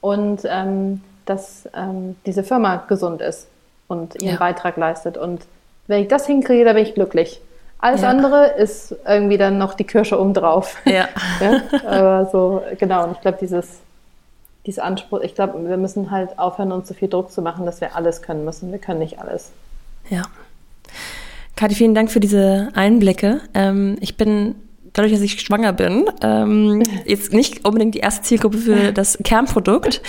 und ähm, dass ähm, diese Firma gesund ist und ihren Ja. Beitrag leistet und wenn ich das hinkriege, dann bin ich glücklich. Alles Ja. andere ist irgendwie dann noch die Kirsche obendrauf. Ja. Ja, aber so, genau. Und ich glaube, dieses, dieser Anspruch, ich glaube, wir müssen halt aufhören, uns so viel Druck zu machen, dass wir alles können müssen. Wir können nicht alles. Ja. Kathi, vielen Dank für diese Einblicke. Ähm, ich bin, dadurch, dass ich schwanger bin, ähm, jetzt nicht unbedingt die erste Zielgruppe für das Kernprodukt.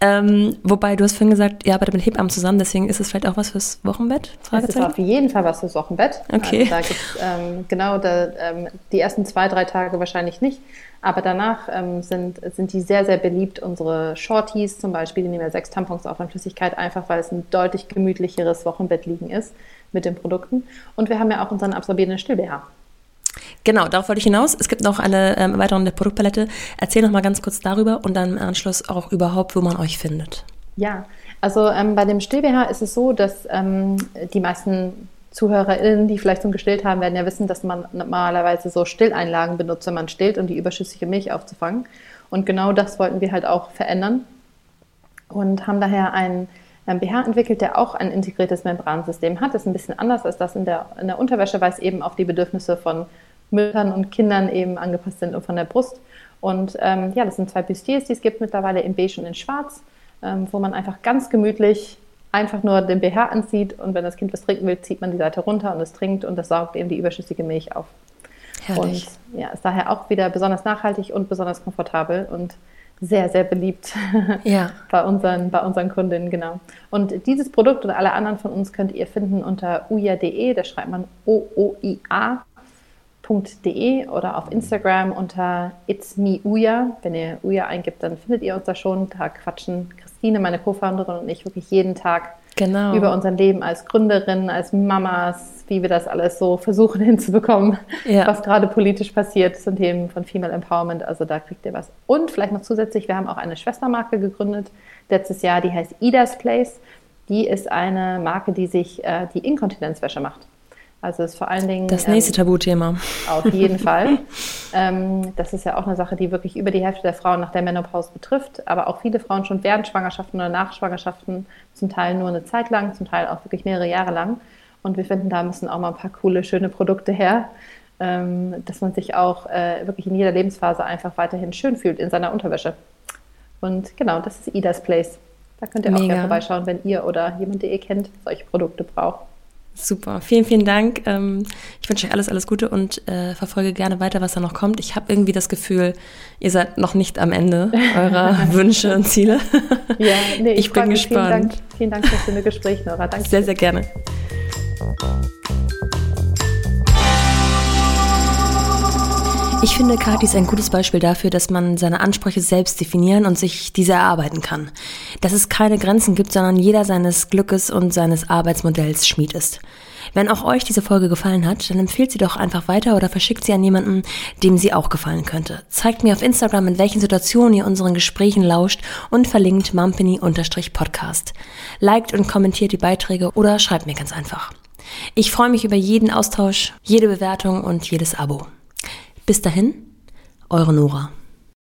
Ähm, wobei, du hast vorhin gesagt, ihr arbeitet mit Hebammen zusammen, deswegen ist es vielleicht auch was fürs Wochenbett? Es ist auf jeden Fall was fürs Wochenbett. Okay. Also da gibt's, ähm, genau, da, ähm, die ersten zwei, drei Tage wahrscheinlich nicht. Aber danach ähm, sind, sind die sehr, sehr beliebt. Unsere Shorties zum Beispiel, die nehmen ja sechs Tampons auf an Flüssigkeit, einfach weil es ein deutlich gemütlicheres Wochenbettliegen ist mit den Produkten. Und wir haben ja auch unseren absorbierenden Still-BH. Genau, darauf wollte ich hinaus. Es gibt noch eine ähm, Erweiterung der Produktpalette. Erzähl noch mal ganz kurz darüber und dann im Anschluss auch überhaupt, wo man euch findet. Ja, also ähm, bei dem Still-BH ist es so, dass ähm, die meisten ZuhörerInnen, die vielleicht schon gestillt haben, werden ja wissen, dass man normalerweise so Stilleinlagen benutzt, wenn man stillt, um die überschüssige Milch aufzufangen. Und genau das wollten wir halt auch verändern und haben daher einen BH entwickelt, der auch ein integriertes Membransystem hat. Das ist ein bisschen anders als das in der, in der Unterwäsche, weil es eben auf die Bedürfnisse von Müttern und Kindern eben angepasst sind und von der Brust. Und ähm, ja, das sind zwei Bustiers, die es gibt mittlerweile in beige und in schwarz, ähm, wo man einfach ganz gemütlich einfach nur den BH anzieht und wenn das Kind was trinken will, zieht man die Seite runter und es trinkt und das saugt eben die überschüssige Milch auf. Herrlich. Und ja, ist daher auch wieder besonders nachhaltig und besonders komfortabel und sehr, sehr beliebt ja. bei, unseren, bei unseren Kundinnen, genau. Und dieses Produkt und alle anderen von uns könnt ihr finden unter uia.de, da schreibt man O-O-I-A.de oder auf Instagram unter It's Me Uya. Wenn ihr Uya eingibt, dann findet ihr uns da schon. Da quatschen Christine, meine Co-Founderin und ich wirklich jeden Tag genau. über unser Leben als Gründerin, als Mamas, wie wir das alles so versuchen hinzubekommen, ja. was gerade politisch passiert zum Themen von Female Empowerment. Also da kriegt ihr was. Und vielleicht noch zusätzlich, wir haben auch eine Schwestermarke gegründet letztes Jahr, die heißt Ida's Place. Die ist eine Marke, die sich äh, die Inkontinenzwäsche macht. Also ist vor allen Dingen. Das nächste ähm, Tabuthema. Auf jeden Fall. ähm, das ist ja auch eine Sache, die wirklich über die Hälfte der Frauen nach der Menopause betrifft, aber auch viele Frauen schon während Schwangerschaften oder nach Schwangerschaften, zum Teil nur eine Zeit lang, zum Teil auch wirklich mehrere Jahre lang. Und wir finden, da müssen auch mal ein paar coole, schöne Produkte her, ähm, dass man sich auch äh, wirklich in jeder Lebensphase einfach weiterhin schön fühlt in seiner Unterwäsche. Und genau, das ist Ida's Place. Da könnt ihr Mega. auch gerne vorbeischauen, wenn ihr oder jemand, der ihr kennt, solche Produkte braucht. Super, vielen, vielen Dank. Ähm, ich wünsche euch alles, alles Gute und äh, verfolge gerne weiter, was da noch kommt. Ich habe irgendwie das Gefühl, ihr seid noch nicht am Ende eurer Wünsche und Ziele. Ja, nee, ich, ich bin gespannt. Vielen Dank, vielen Dank für das schöne Gespräch, Nora. Danke. Sehr, sehr gerne. Ich finde, Kati ist ein gutes Beispiel dafür, dass man seine Ansprüche selbst definieren und sich diese erarbeiten kann. Dass es keine Grenzen gibt, sondern jeder seines Glückes und seines Arbeitsmodells Schmied ist. Wenn auch euch diese Folge gefallen hat, dann empfehlt sie doch einfach weiter oder verschickt sie an jemanden, dem sie auch gefallen könnte. Zeigt mir auf Instagram, in welchen Situationen ihr unseren Gesprächen lauscht und verlinkt mumpany-podcast. Liked und kommentiert die Beiträge oder schreibt mir ganz einfach. Ich freue mich über jeden Austausch, jede Bewertung und jedes Abo. Bis dahin, eure Nora.